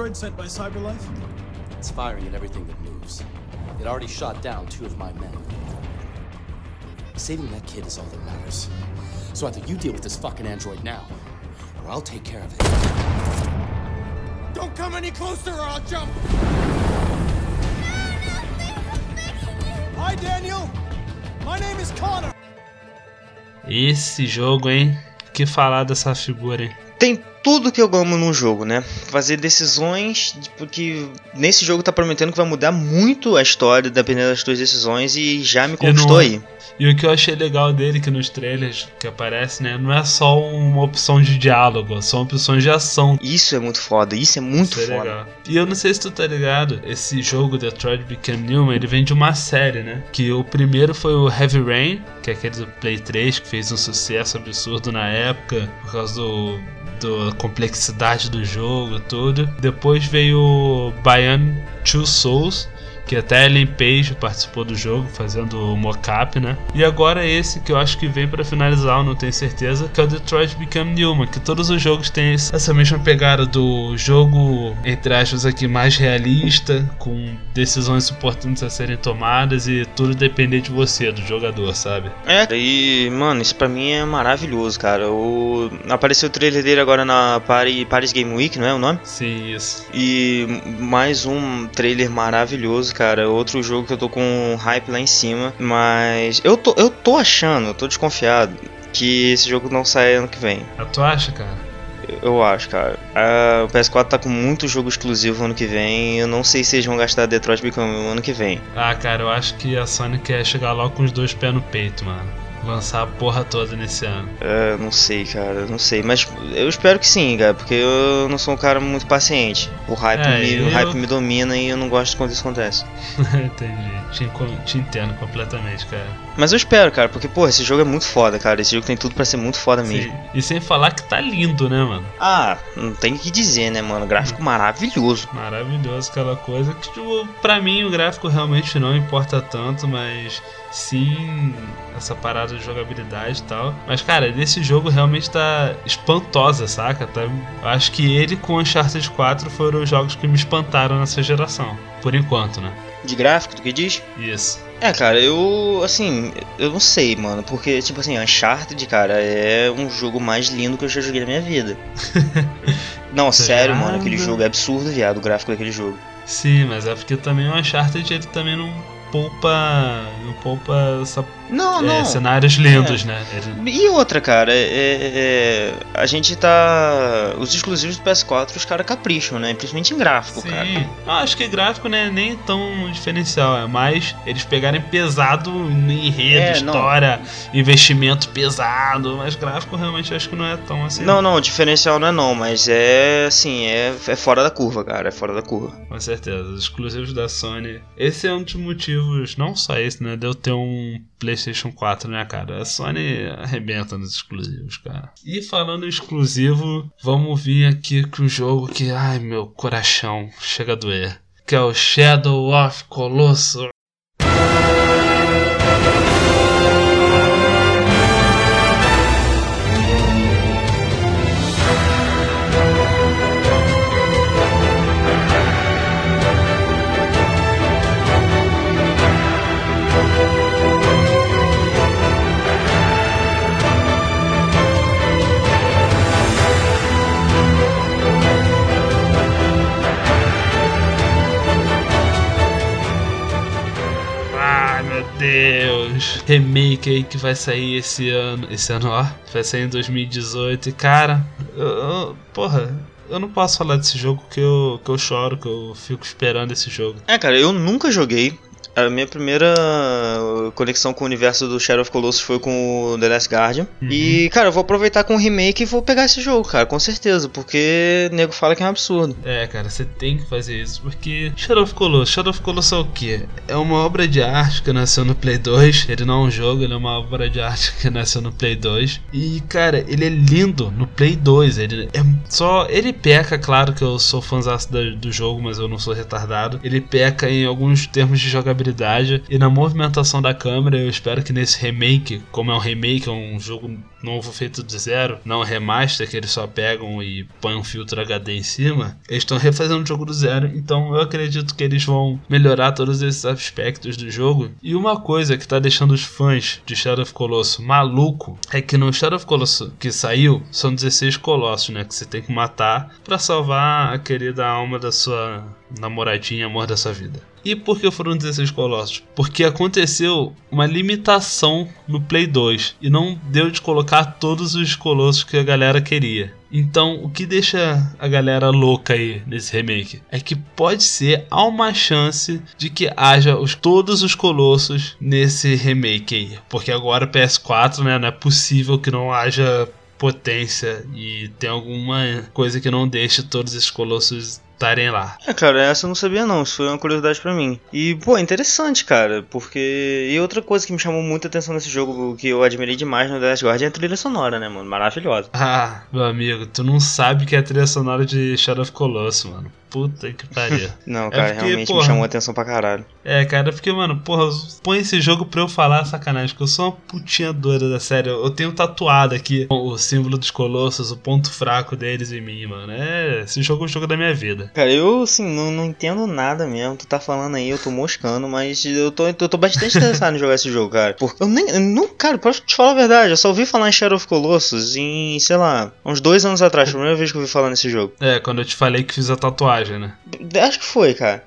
I'm the android sent by CyberLife. It's firing at everything that moves. It already shot down two of my men. Saving that kid is all that matters. So either you deal with this fucking android now, or I'll take care of it. Don't come any closer or I'll jump! Hi, Daniel. My name is Connor. Esse jogo, hein? Que falar dessa figura, hein? Tem tudo que eu amo num jogo, né? Fazer decisões, porque nesse jogo tá prometendo que vai mudar muito a história dependendo das tuas decisões e já me conquistou aí. E o que eu achei legal dele, que nos trailers que aparece, né? Não é só uma opção de diálogo, são opções de ação. Isso é muito foda, isso é muito Isso é foda. legal. E eu não sei se tu tá ligado, esse jogo Detroit Become Human, ele vem de uma série, né? Que o primeiro foi o Heavy Rain, que é aquele do Play 3, que fez um sucesso absurdo na época, por causa do, da complexidade do jogo e tudo. Depois veio o Bion Two Souls, que até a Ellen Page participou do jogo, fazendo o mocap, né? E agora esse que eu acho que vem pra finalizar, eu não tenho certeza, que é o Detroit Become Human, que todos os jogos têm essa mesma pegada do jogo, entre aspas, aqui mais realista, com decisões importantes a serem tomadas e tudo depender de você, do jogador, sabe? É, e, mano, isso pra mim é maravilhoso, cara. O... Apareceu o trailer dele agora na Paris, Paris Game Week, não é o nome? Sim, isso. E mais um trailer maravilhoso, cara. Outro jogo que eu tô com um hype lá em cima. Mas eu tô, eu tô achando, eu tô desconfiado que esse jogo não sai ano que vem. Ah, tu acha, cara? Eu acho, cara. Ah, o PS4 tá com muito jogo exclusivo ano que vem. Eu não sei se eles vão gastar Detroit Become ano que vem. Ah, cara, eu acho que a Sony quer chegar logo com os dois pés no peito, mano. Lançar a porra toda nesse ano. É, não sei, cara, não sei. Mas eu espero que sim, cara, porque eu não sou um cara muito paciente. O hype, É, me, eu- o hype me domina e eu não gosto quando isso acontece. [laughs] Entendi. Te, te entendo completamente, cara. Mas eu espero, cara, porque, pô, esse jogo é muito foda, cara. Esse jogo tem tudo pra ser muito foda mesmo. Sim. E sem falar que tá lindo, né, mano? Ah, não tem o que dizer, né, mano? Gráfico maravilhoso. Maravilhoso aquela coisa que, tipo, pra mim o gráfico realmente não importa tanto, mas sim essa parada de jogabilidade e tal. Mas, cara, desse jogo realmente tá espantosa, saca? Tá, eu acho que ele com Uncharted 4 foram os jogos que me espantaram nessa geração. Por enquanto, né? De gráfico, tu que diz? Isso. É, cara, eu, assim, eu não sei, mano, porque, tipo assim, Uncharted, cara, é um jogo mais lindo que eu já joguei na minha vida. [laughs] Não, sério, mano, aquele jogo é absurdo, viado, o gráfico daquele jogo. Sim, mas é porque também o Uncharted ele também não poupa. não poupa essa- Não, é, não. cenários lindos, É. né? Ele- E outra, cara, é, é- a gente tá. Os exclusivos do PS4, os caras capricham, né? Principalmente em gráfico, cara. Sim. Eu acho que gráfico não é nem tão diferencial, é mais eles pegarem pesado em enredo, É, não. história, investimento pesado, mas gráfico realmente acho que não é tão assim. Não, não, o diferencial não é não, mas é assim, é, é fora da curva, cara, é fora da curva. Com certeza, os exclusivos da Sony. Esse é um dos motivos, não só esse, né? De eu ter um PlayStation 4, né, cara? A Sony arrebenta nos exclusivos, cara. E falando exclusivo, vamos vir aqui com um jogo que, ai meu coração, chega a doer. Que é o Shadow of Colossus. Deus! Remake aí que vai sair esse ano. Esse ano, ó. Vai sair em 2018. E cara, eu, eu- porra, eu não posso falar desse jogo que eu, que eu choro, que eu fico esperando esse jogo. É, cara, eu nunca joguei. A minha primeira conexão com o universo do Shadow of Colossus foi com o The Last Guardian. E, cara, eu vou aproveitar com o remake e vou pegar esse jogo, cara, com certeza, porque o nego fala que é um absurdo. É, cara, você tem que fazer isso, porque Shadow of Colossus, Shadow of Colossus é o quê? É uma obra de arte que nasceu no Play 2, ele não é um jogo, ele é uma obra de arte que nasceu no Play 2. E, cara, ele é lindo no Play 2, ele é só... Ele peca, claro que eu sou fãzão do jogo, mas eu não sou retardado. Ele peca em alguns termos de jogabilidade e na movimentação da câmera, eu espero que nesse remake, como é um remake, é um jogo novo feito do zero, não um remaster que eles só pegam e põem um filtro HD em cima, eles estão refazendo o jogo do zero, então eu acredito que eles vão melhorar todos esses aspectos do jogo. E uma coisa que tá deixando os fãs de Shadow of Colossus maluco é que no Shadow of Colossus que saiu, são 16 colossos, né, que você tem que matar pra salvar a querida alma da sua namoradinha, amor da sua vida. E por que foram 16 colossos? Porque aconteceu uma limitação no Play 2 e não deu de colocar todos os colossos que a galera queria. Então, o que deixa a galera louca aí nesse remake é que pode ser há uma chance de que haja os, todos os colossos nesse remake aí, porque agora o PS4, né, não é possível que não haja potência e tem alguma coisa que não deixe todos esses colossos estarem lá. É, cara, essa eu não sabia não, isso foi uma curiosidade pra mim. E, pô, interessante, cara, porque... E outra coisa que me chamou muita atenção nesse jogo, que eu admirei demais no The Last Guardian, é a trilha sonora, né, mano? Maravilhosa. Ah, meu amigo, tu não sabe que é a trilha sonora de Shadow of Colossus, mano. Puta que pariu. [laughs] Não, É cara, porque, realmente porra, me chamou a atenção pra caralho. É, cara, porque, mano, porra, põe esse jogo pra eu falar sacanagem, porque eu sou uma putinha doida da série. Eu tenho tatuado aqui o símbolo dos colossos, o ponto fraco deles em mim, mano. É, esse jogo é o jogo da minha vida. Cara, eu, assim, não, não entendo nada mesmo. Tu tá falando aí, eu tô moscando, mas eu tô, eu tô bastante interessado em jogar esse jogo, cara. Porque eu nem. eu não, cara, pra te falar a verdade, eu só ouvi falar em Shadow of Colossus em, sei lá, uns dois anos atrás. Foi a primeira vez que eu ouvi falar nesse jogo. É, quando eu te falei que fiz a tatuagem, né? Acho que foi, cara.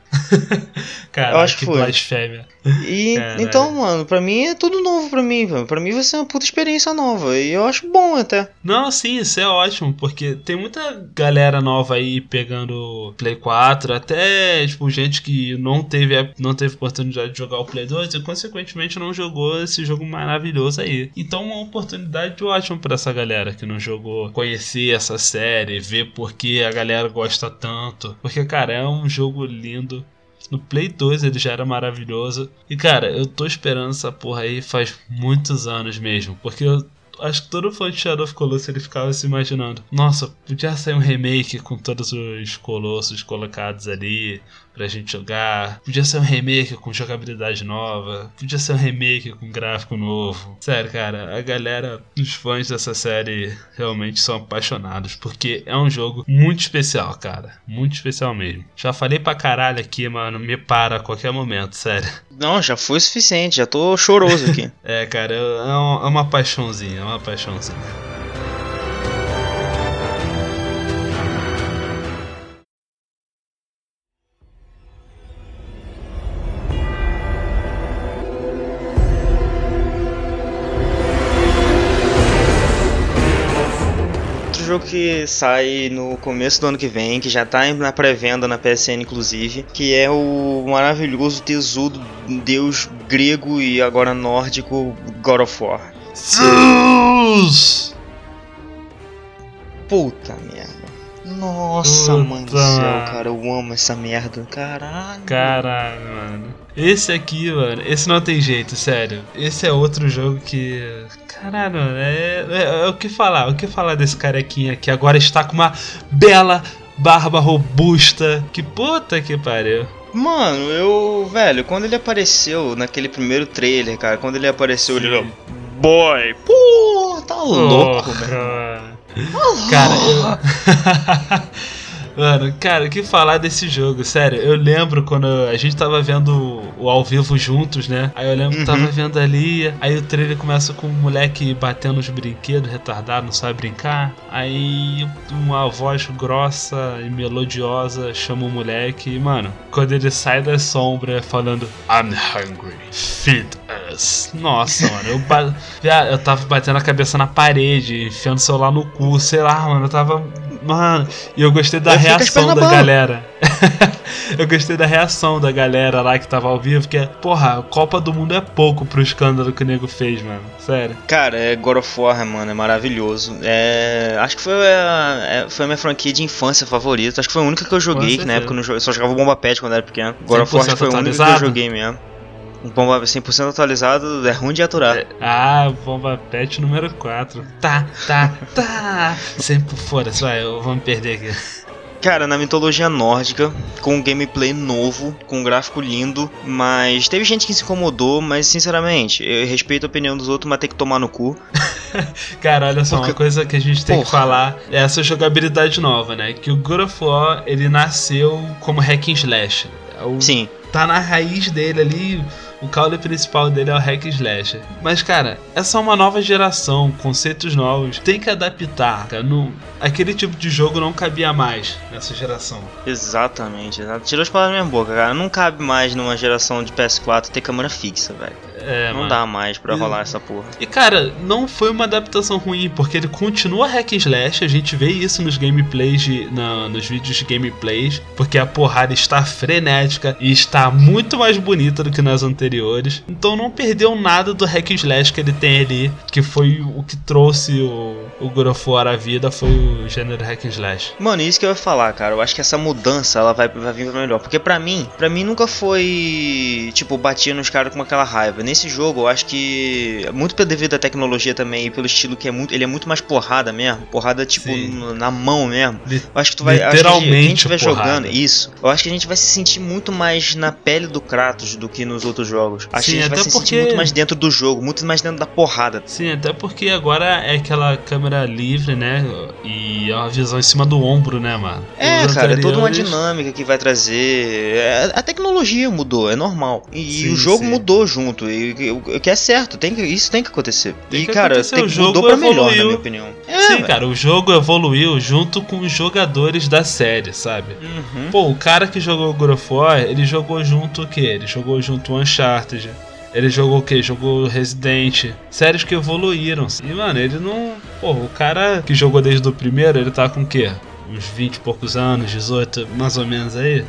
Cara, Eu acho que que foi. blasfêmia. E Caralho. então, mano, pra mim é tudo novo pra mim, velho. Pra mim vai ser uma puta experiência nova. E eu acho bom até. Não, sim, isso é ótimo, porque tem muita galera nova aí pegando Play 4, até, tipo, gente que não teve, não teve oportunidade de jogar o Play 2 e, consequentemente, não jogou esse jogo maravilhoso aí. Então, uma oportunidade ótima pra essa galera que não jogou, conhecer essa série, ver por que a galera gosta tanto. Porque, cara, é um jogo lindo. No Play 2 ele já era maravilhoso. E cara, eu tô esperando essa porra aí faz muitos anos mesmo. Porque eu acho que todo fã de Shadow of Colossus ele ficava se imaginando: nossa, podia sair um remake com todos os colossos colocados ali pra gente jogar. Podia ser um remake com jogabilidade nova. Podia ser um remake com gráfico novo. Sério, cara, a galera, os fãs dessa série realmente são apaixonados porque é um jogo muito especial, cara. Muito especial mesmo. Já falei pra caralho aqui, mano. Me para a qualquer momento, sério. Não, já foi o suficiente, já tô choroso aqui. [laughs] É, cara, é uma, é uma paixãozinha, é uma paixãozinha. Que sai no começo do ano que vem, que já tá na pré-venda na PSN inclusive, que é o maravilhoso tesudo deus grego e agora nórdico God of War. Zeus! Puta merda. Nossa, Puta, mãe do céu, mano. cara, eu amo essa merda. Caralho. Caralho, mano. Esse aqui, mano, esse não tem jeito, sério. Esse é outro jogo que. Caralho, é, é, é o que falar, o que falar desse carequinha que agora está com uma bela barba robusta. Que puta que pariu. Mano, eu. Velho, quando ele apareceu naquele primeiro trailer, cara, quando ele apareceu, ele falou. Boy! Pô, tá louco, Porra, velho. mano. Cara, eu. [laughs] Mano, cara, o que falar desse jogo? Sério, eu lembro quando a gente tava vendo o ao vivo juntos, né? Aí eu lembro que tava vendo ali, aí o trailer começa com um moleque batendo os brinquedos, retardado, não sabe brincar. Aí uma voz grossa e melodiosa chama o moleque e, mano, quando ele sai da sombra falando I'm hungry, feed us. Nossa, mano, eu, ba... [laughs] Eu tava batendo a cabeça na parede, enfiando o celular no cu, sei lá, mano, eu tava. Mano, e eu gostei da Eu reação da galera. [laughs] eu gostei da reação da galera lá que tava ao vivo, porque, porra, a Copa do Mundo é pouco pro escândalo que o nego fez, mano. Sério. Cara, é God of War, mano, é maravilhoso. É, acho que foi a, é- foi a minha franquia de infância favorita. Acho que foi a única que eu joguei, que na época eu, não eu só jogava Bomba Pet quando era pequeno. God of War que foi a única que eu joguei mesmo. Um Bomba 100% atualizado é ruim de aturar. Ah, bomba pet número 4. Tá, tá, tá. Sempre fora, vai, eu- vamos perder aqui. Cara, na mitologia nórdica, com um gameplay novo, com um gráfico lindo, mas teve gente que se incomodou, mas sinceramente, eu respeito a opinião dos outros, mas tem que tomar no cu. [laughs] Cara, olha só, Porque- uma coisa que a gente tem que Porra. falar é essa jogabilidade nova, né? Que o God of War, ele nasceu como hack and slash. É o- Sim, Tá na raiz dele ali, o caule principal dele é o hack and slash. Mas, cara, essa é uma nova geração, conceitos novos, tem que adaptar, cara. Aquele tipo de jogo não cabia mais nessa geração. exatamente. Tirou as palavras da minha boca, cara. Não cabe mais numa geração de PS4 ter câmera fixa, velho. É, Não mano. dá mais pra E- rolar essa porra. E cara, não foi uma adaptação ruim, porque ele continua hack and slash, a gente vê isso nos gameplays, de, na- nos vídeos de gameplays, porque a porrada está frenética e está muito mais bonita do que nas anteriores. Então não perdeu nada do hack and slash que ele tem ali, que foi o que trouxe o, o God of War à vida, foi o gênero hack and slash. Mano, isso que eu ia falar, cara. Eu acho que essa mudança ela vai, vai vir pra melhor. Porque pra mim, pra mim nunca foi. Tipo, batia nos caras com aquela raiva. Nesse jogo, eu acho que. Muito devido à tecnologia também e pelo estilo que é muito. Ele é muito mais porrada mesmo. Porrada, tipo, Sim. na mão mesmo. Eu acho que tu vai. acho que Literalmente quem estiver jogando isso, eu acho que a gente vai se sentir muito mais na pele do Kratos do que nos outros jogos. Acho Sim, que a gente vai se porque- sentir muito mais dentro do jogo, muito mais dentro da porrada. Sim, até porque agora é aquela câmera livre, né? E é uma visão em cima do ombro, né, mano? É, Os cara, é toda uma anteriores- dinâmica que vai trazer. é, a tecnologia mudou, é normal. E, Sim, o jogo sim. mudou junto. E o que é certo, tem que, isso tem que acontecer. Tem e, que cara, acontecer, tem, o jogo mudou pra melhor, na evoluiu. minha opinião. É, Sim, velho. cara, o jogo evoluiu junto com os jogadores da série, sabe? Uhum. Pô, o cara que jogou God of War, ele jogou junto o quê? Ele jogou junto o Uncharted. Ele jogou o quê? Jogou Resident. Séries que evoluíram. E, mano, ele não. Pô, o cara que jogou desde o primeiro, ele tá com o quê? Uns 20 e poucos anos, 18, mais ou menos aí.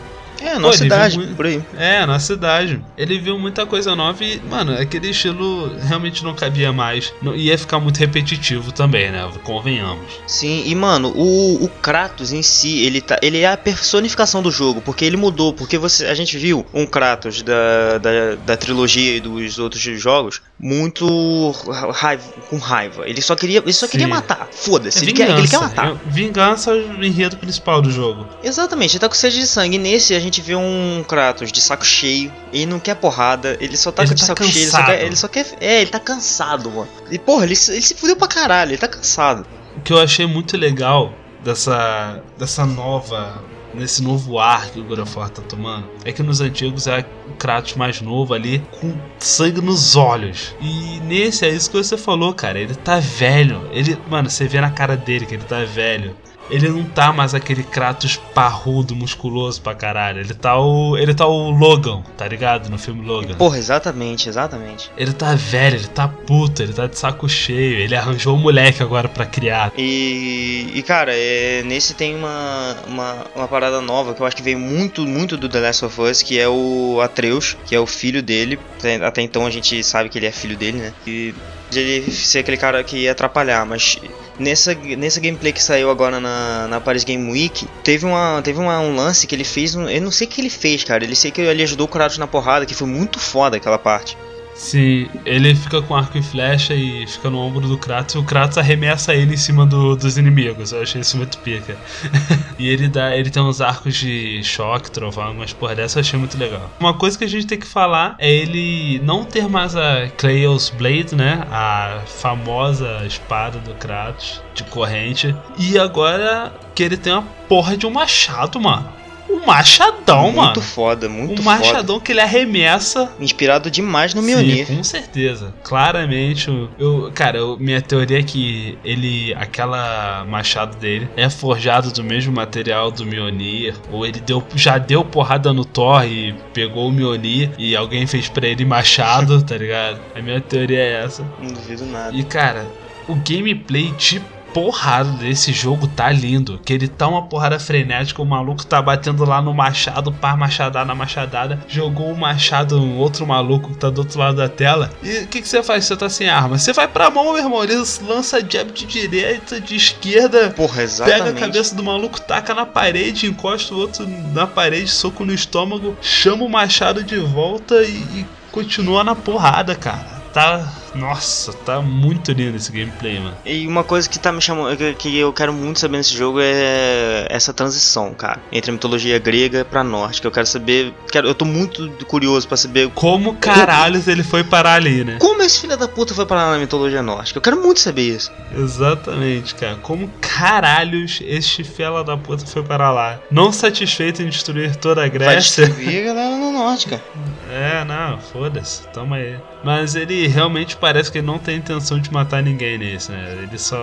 É, na cidade, viu mui- por aí. É, na cidade. Ele viu muita coisa nova e, mano, aquele estilo realmente não cabia mais. Não, ia ficar muito repetitivo também, né? Convenhamos. Sim, e mano, o, o Kratos em si, ele, tá, ele é a personificação do jogo, porque ele mudou, porque você, a gente viu um Kratos da, da, da trilogia e dos outros jogos muito raiva, com raiva. Ele só queria, ele só queria matar. Foda-se, É ele, quer, ele quer matar. É vingança é o enredo principal do jogo. Exatamente, ele tá com sede de sangue. E nesse a gente vê um Kratos de saco cheio. Ele não quer porrada, ele só tá Ele de tá saco cheio. Ele só, cansado. quer, ele só quer. É, ele tá cansado, mano. E porra, ele, se- ele se fudeu pra caralho, ele tá cansado. O que eu achei muito legal dessa, dessa nova. Nesse novo ar que o God of War tá tomando, é que nos antigos é o Kratos mais novo ali, com sangue nos olhos. E nesse é isso que você falou, cara. Ele tá velho. Ele, mano, você vê na cara dele que ele tá velho. Ele não tá mais aquele Kratos parrudo, musculoso pra caralho. Ele tá o. Ele tá o Logan, tá ligado? No filme Logan. Porra, exatamente, exatamente. Ele tá velho, ele tá puto, ele tá de saco cheio. Ele arranjou um moleque agora pra criar. E, e cara, é, nesse tem uma, uma, uma parada nova que eu acho que veio muito, muito do The Last of Us, que é o Atreus, que é o filho dele. Até- então a gente sabe que ele é filho dele, né? E de ele ser aquele cara que ia atrapalhar, mas nessa, nessa gameplay que saiu agora na, na Paris Game Week, teve, uma, teve uma, um lance que ele fez. Eu não sei o que ele fez, cara. Ele sei que ele ajudou o Kratos na porrada, que foi muito foda aquela parte. Sim, ele fica com arco e flecha e fica no ombro do Kratos e o Kratos arremessa ele em cima do- dos inimigos. Eu achei isso muito pica. [laughs] e ele dá, ele tem uns arcos de choque, trovão, mas porra, dessa eu achei muito legal. Uma coisa que a gente tem que falar é ele não ter mais a Clayos Blade, né? A famosa espada do Kratos de corrente. E agora que ele tem uma porra de um machado, mano. Um machadão, muito mano. foda, muito Um foda. machadão que ele arremessa Inspirado demais no Sim, Mjolnir. com certeza. Claramente, eu, cara, eu- minha teoria é que ele, aquela machado dele é forjado do mesmo material do Mjolnir, ou ele deu, já deu porrada no Thor e pegou o Mjolnir e alguém fez pra ele machado, [laughs] tá ligado? A minha teoria é essa. Não duvido nada. E cara, o gameplay de porrada desse jogo tá lindo. Que ele tá uma porrada frenética, o maluco tá batendo lá no machado, pá, machadada na machadada. Jogou o machado no outro maluco que tá do outro lado da tela. E o que, que você faz? Você tá sem arma. Você vai pra mão, meu irmão. Ele lança jab de direita, de esquerda. Porra, Pega a exatamente. cabeça do maluco, taca na parede, encosta o outro na parede, soco no estômago, chama o machado de volta e, e continua na porrada, cara. Tá. Nossa, tá muito lindo esse gameplay, mano. E uma coisa que tá me chamando, que- que eu quero muito saber nesse jogo é essa transição, cara, entre a mitologia grega pra nórdica. Eu quero saber, quero, eu tô muito curioso pra saber Como caralhos ele foi parar ali, né? como esse filho da puta foi parar na mitologia nórdica. Eu quero muito saber isso. Exatamente, cara. Como caralhos este fela da puta foi parar lá? Não satisfeito em destruir toda a Vai Grécia. destruir a galera na nórdica. É, não, foda-se, toma aí. Mas ele realmente parece que ele não tem intenção de matar ninguém nesse, né? Ele só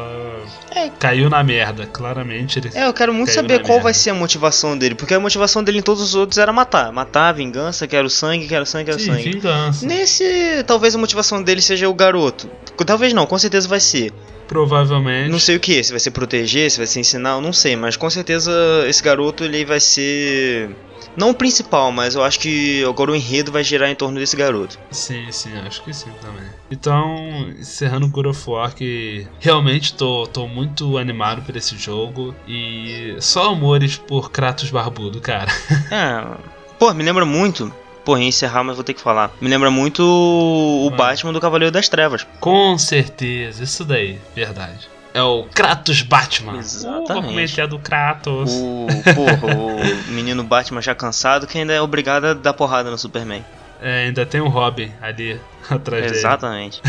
caiu na merda, claramente. Ele É, eu quero muito saber qual merda. vai ser a motivação dele, porque a motivação dele em todos os outros era matar. Matar, vingança, quero sangue, quero sangue, quero Sim, sangue. vingança. Nesse, talvez a motivação dele seja o garoto. Talvez não, com certeza vai ser. Provavelmente. Não sei o que, se vai ser proteger, se vai ser ensinar, eu não sei, mas com certeza esse garoto ele vai ser não o principal, mas eu acho que agora o enredo vai girar em torno desse garoto. Sim, sim, acho que sim também. Então, encerrando o God of War, que realmente tô, tô muito animado por esse jogo e só amores por Kratos Barbudo, cara. É, [laughs] pô, me lembra muito. Ia encerrar, mas vou ter que falar. Me lembra muito o Mano. Batman do Cavaleiro das Trevas. Com certeza, isso daí, verdade. É o Kratos Batman. Exatamente. Uh, vou comentar do Kratos. O, porra, o menino Batman já cansado que ainda é obrigado a dar porrada no Superman. É, ainda tem um Robin ali [laughs] atrás dele. Exatamente.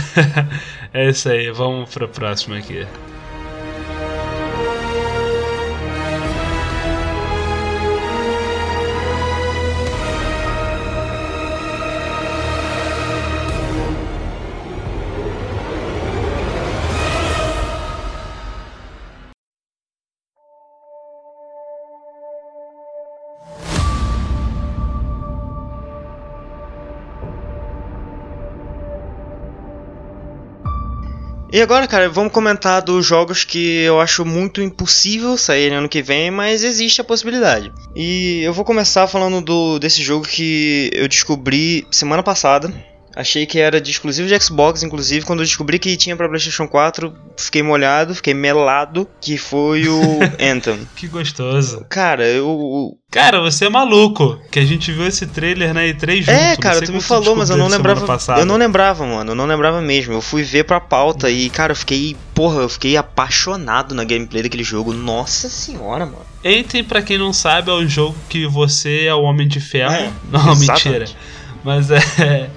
[laughs] é isso aí, vamos pra próxima aqui. E agora, cara, vamos comentar dos jogos que eu acho muito impossível saírem ano que vem, mas existe a possibilidade. E eu vou começar falando do desse jogo que eu descobri semana passada. Achei que era de exclusivo de Xbox, inclusive, quando eu descobri que tinha pra PlayStation 4, fiquei molhado, fiquei melado, que foi o [laughs] Anthem. Que gostoso. Cara, eu. Cara, você é maluco. Que a gente viu esse trailer na E3 junto. É, cara, tu me falou, mas eu não lembrava. Eu não lembrava, mano. Eu não lembrava mesmo. Eu fui ver pra pauta e, cara, eu fiquei. Porra, eu fiquei apaixonado na gameplay daquele jogo. Nossa senhora, mano. Anthem, pra quem não sabe, é um jogo que você é o Homem de Ferro. É, [laughs] não, exatamente. mentira. Mas é.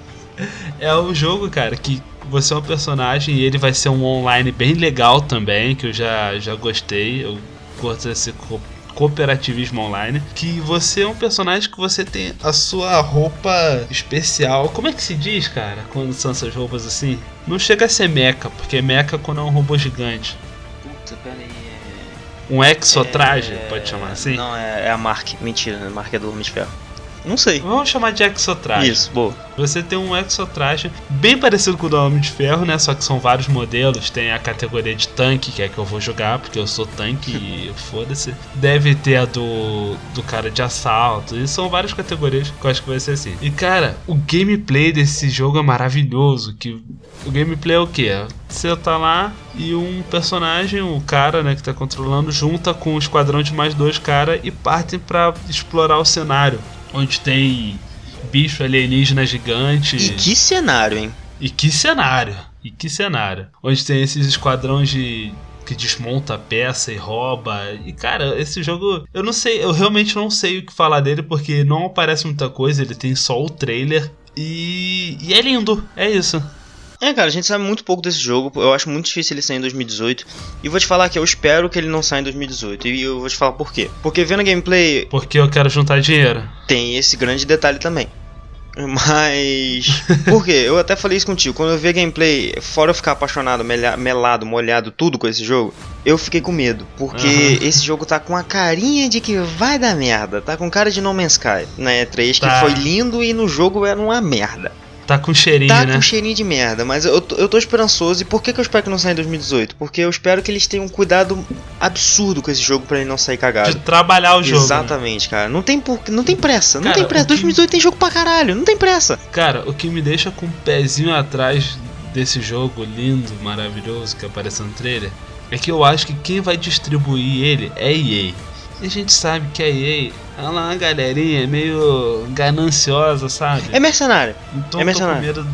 É um jogo, cara, que você é um personagem e ele vai ser um online bem legal também, que eu já, já gostei. Eu gosto desse co- cooperativismo online. Que você é um personagem que você tem a sua roupa especial. Como é que se diz, cara, quando são essas roupas assim? Não chega a ser mecha, porque mecha é quando é um robô gigante. Puta, pera aí. Um exotraje, pode chamar assim? Não, é, é a Mark. Mentira, né? Mark é do Homem de Ferro. Não sei. Vamos chamar de exotraje. Isso, boa. Você tem um exotraje bem parecido com o do Homem de Ferro, né? Só que são vários modelos. Tem a categoria de tanque, que é a que eu vou jogar, porque eu sou tanque e [laughs] foda-se. Deve ter a do, do cara de assalto. E são várias categorias que eu acho que vai ser assim. E cara, o gameplay desse jogo é maravilhoso. Que o gameplay é o quê? Você tá lá e um personagem, o cara, né, que tá controlando, junta com um esquadrão de mais dois caras e partem pra explorar o cenário. Onde tem bicho alienígena gigante. E que cenário, hein? E que cenário! E que cenário! Onde tem esses esquadrões de. que desmonta a peça e rouba. E cara, esse jogo. Eu não sei, eu realmente não sei o que falar dele, porque não aparece muita coisa, ele tem só o trailer. E. e é lindo, é isso. É, cara, a gente sabe muito pouco desse jogo. Eu acho muito difícil ele sair em 2018. E vou te falar que eu espero que ele não saia em 2018. E eu vou te falar por quê. Porque vendo a gameplay, Porque eu quero juntar dinheiro. tem esse grande detalhe também. Mas. [laughs] Por quê? Eu até falei isso contigo. Quando eu vi a gameplay, fora eu ficar apaixonado, melado, molhado, tudo com esse jogo, eu fiquei com medo. Porque Aham. esse jogo tá com a carinha de que vai dar merda. Tá com cara de No Man's Sky na E3, Tá. que foi lindo e no jogo era uma merda. Tá com cheirinho, Tá né? com cheirinho de merda, mas eu, tô- eu tô esperançoso. E por que, que eu espero que não saia em 2018? Porque eu espero que eles tenham um cuidado absurdo com esse jogo pra ele não sair cagado. De trabalhar o jogo. né? Exatamente, cara. Não tem, por... não tem pressa, não Cara, tem pressa. o que- 2018 tem jogo pra caralho, não tem pressa. Cara, o que me deixa com o pezinho atrás desse jogo lindo, maravilhoso que apareceu no trailer é que eu acho que quem vai distribuir ele é EA. E a gente sabe que a EA ela é uma galerinha meio gananciosa, sabe? É mercenário. Então é eu tô com medo.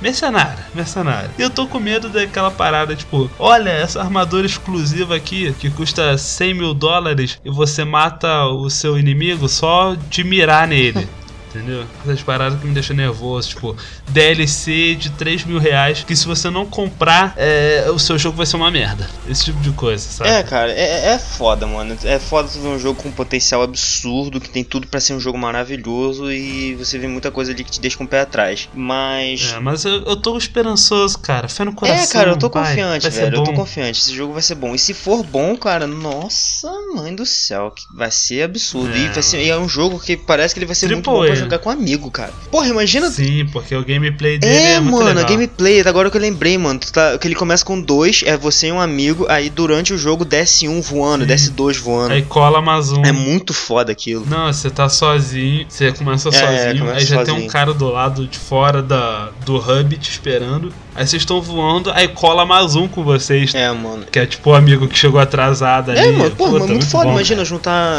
Mercenário, mercenário. Eu tô com medo daquela parada, tipo, olha, essa armadura exclusiva aqui, que custa 100 mil dólares, e você mata o seu inimigo só de mirar nele. Entendeu? Essas paradas que me deixam nervoso, tipo, DLC de 3 mil reais, que se você não comprar, é, o seu jogo vai ser uma merda. Esse tipo de coisa, sabe? É, cara, é, é foda, mano. É foda tu ver um jogo com um potencial absurdo, que tem tudo pra ser um jogo maravilhoso e você vê muita coisa ali que te deixa com o pé atrás. Mas. É, mas eu, eu tô esperançoso, cara. Fé no coração. É, cara, eu tô vai, confiante, vai velho. Eu tô confiante. Esse jogo vai ser bom. E se for bom, cara, nossa mãe do céu, que vai ser absurdo. É, e, vai ser, e é um jogo que parece que ele vai ser muito bom. Jogar com amigo, cara. Porra, imagina. Sim, porque o gameplay dele É, é, muito mano, legal. a gameplay, agora que eu lembrei, mano, tá, que ele começa com dois, é você e um amigo, aí durante o jogo desce um voando, Sim. desce dois voando. Aí cola mais um. É muito foda aquilo. Não, você tá sozinho, você começa É, sozinho, começa aí já tem um cara do lado de fora da, do hub te esperando. Aí vocês estão voando, aí cola mais um com vocês. É, mano. Que é tipo o amigo que chegou atrasado ali. É, mano, pô, Puta, mas muito foda. bom, Imagina cara. juntar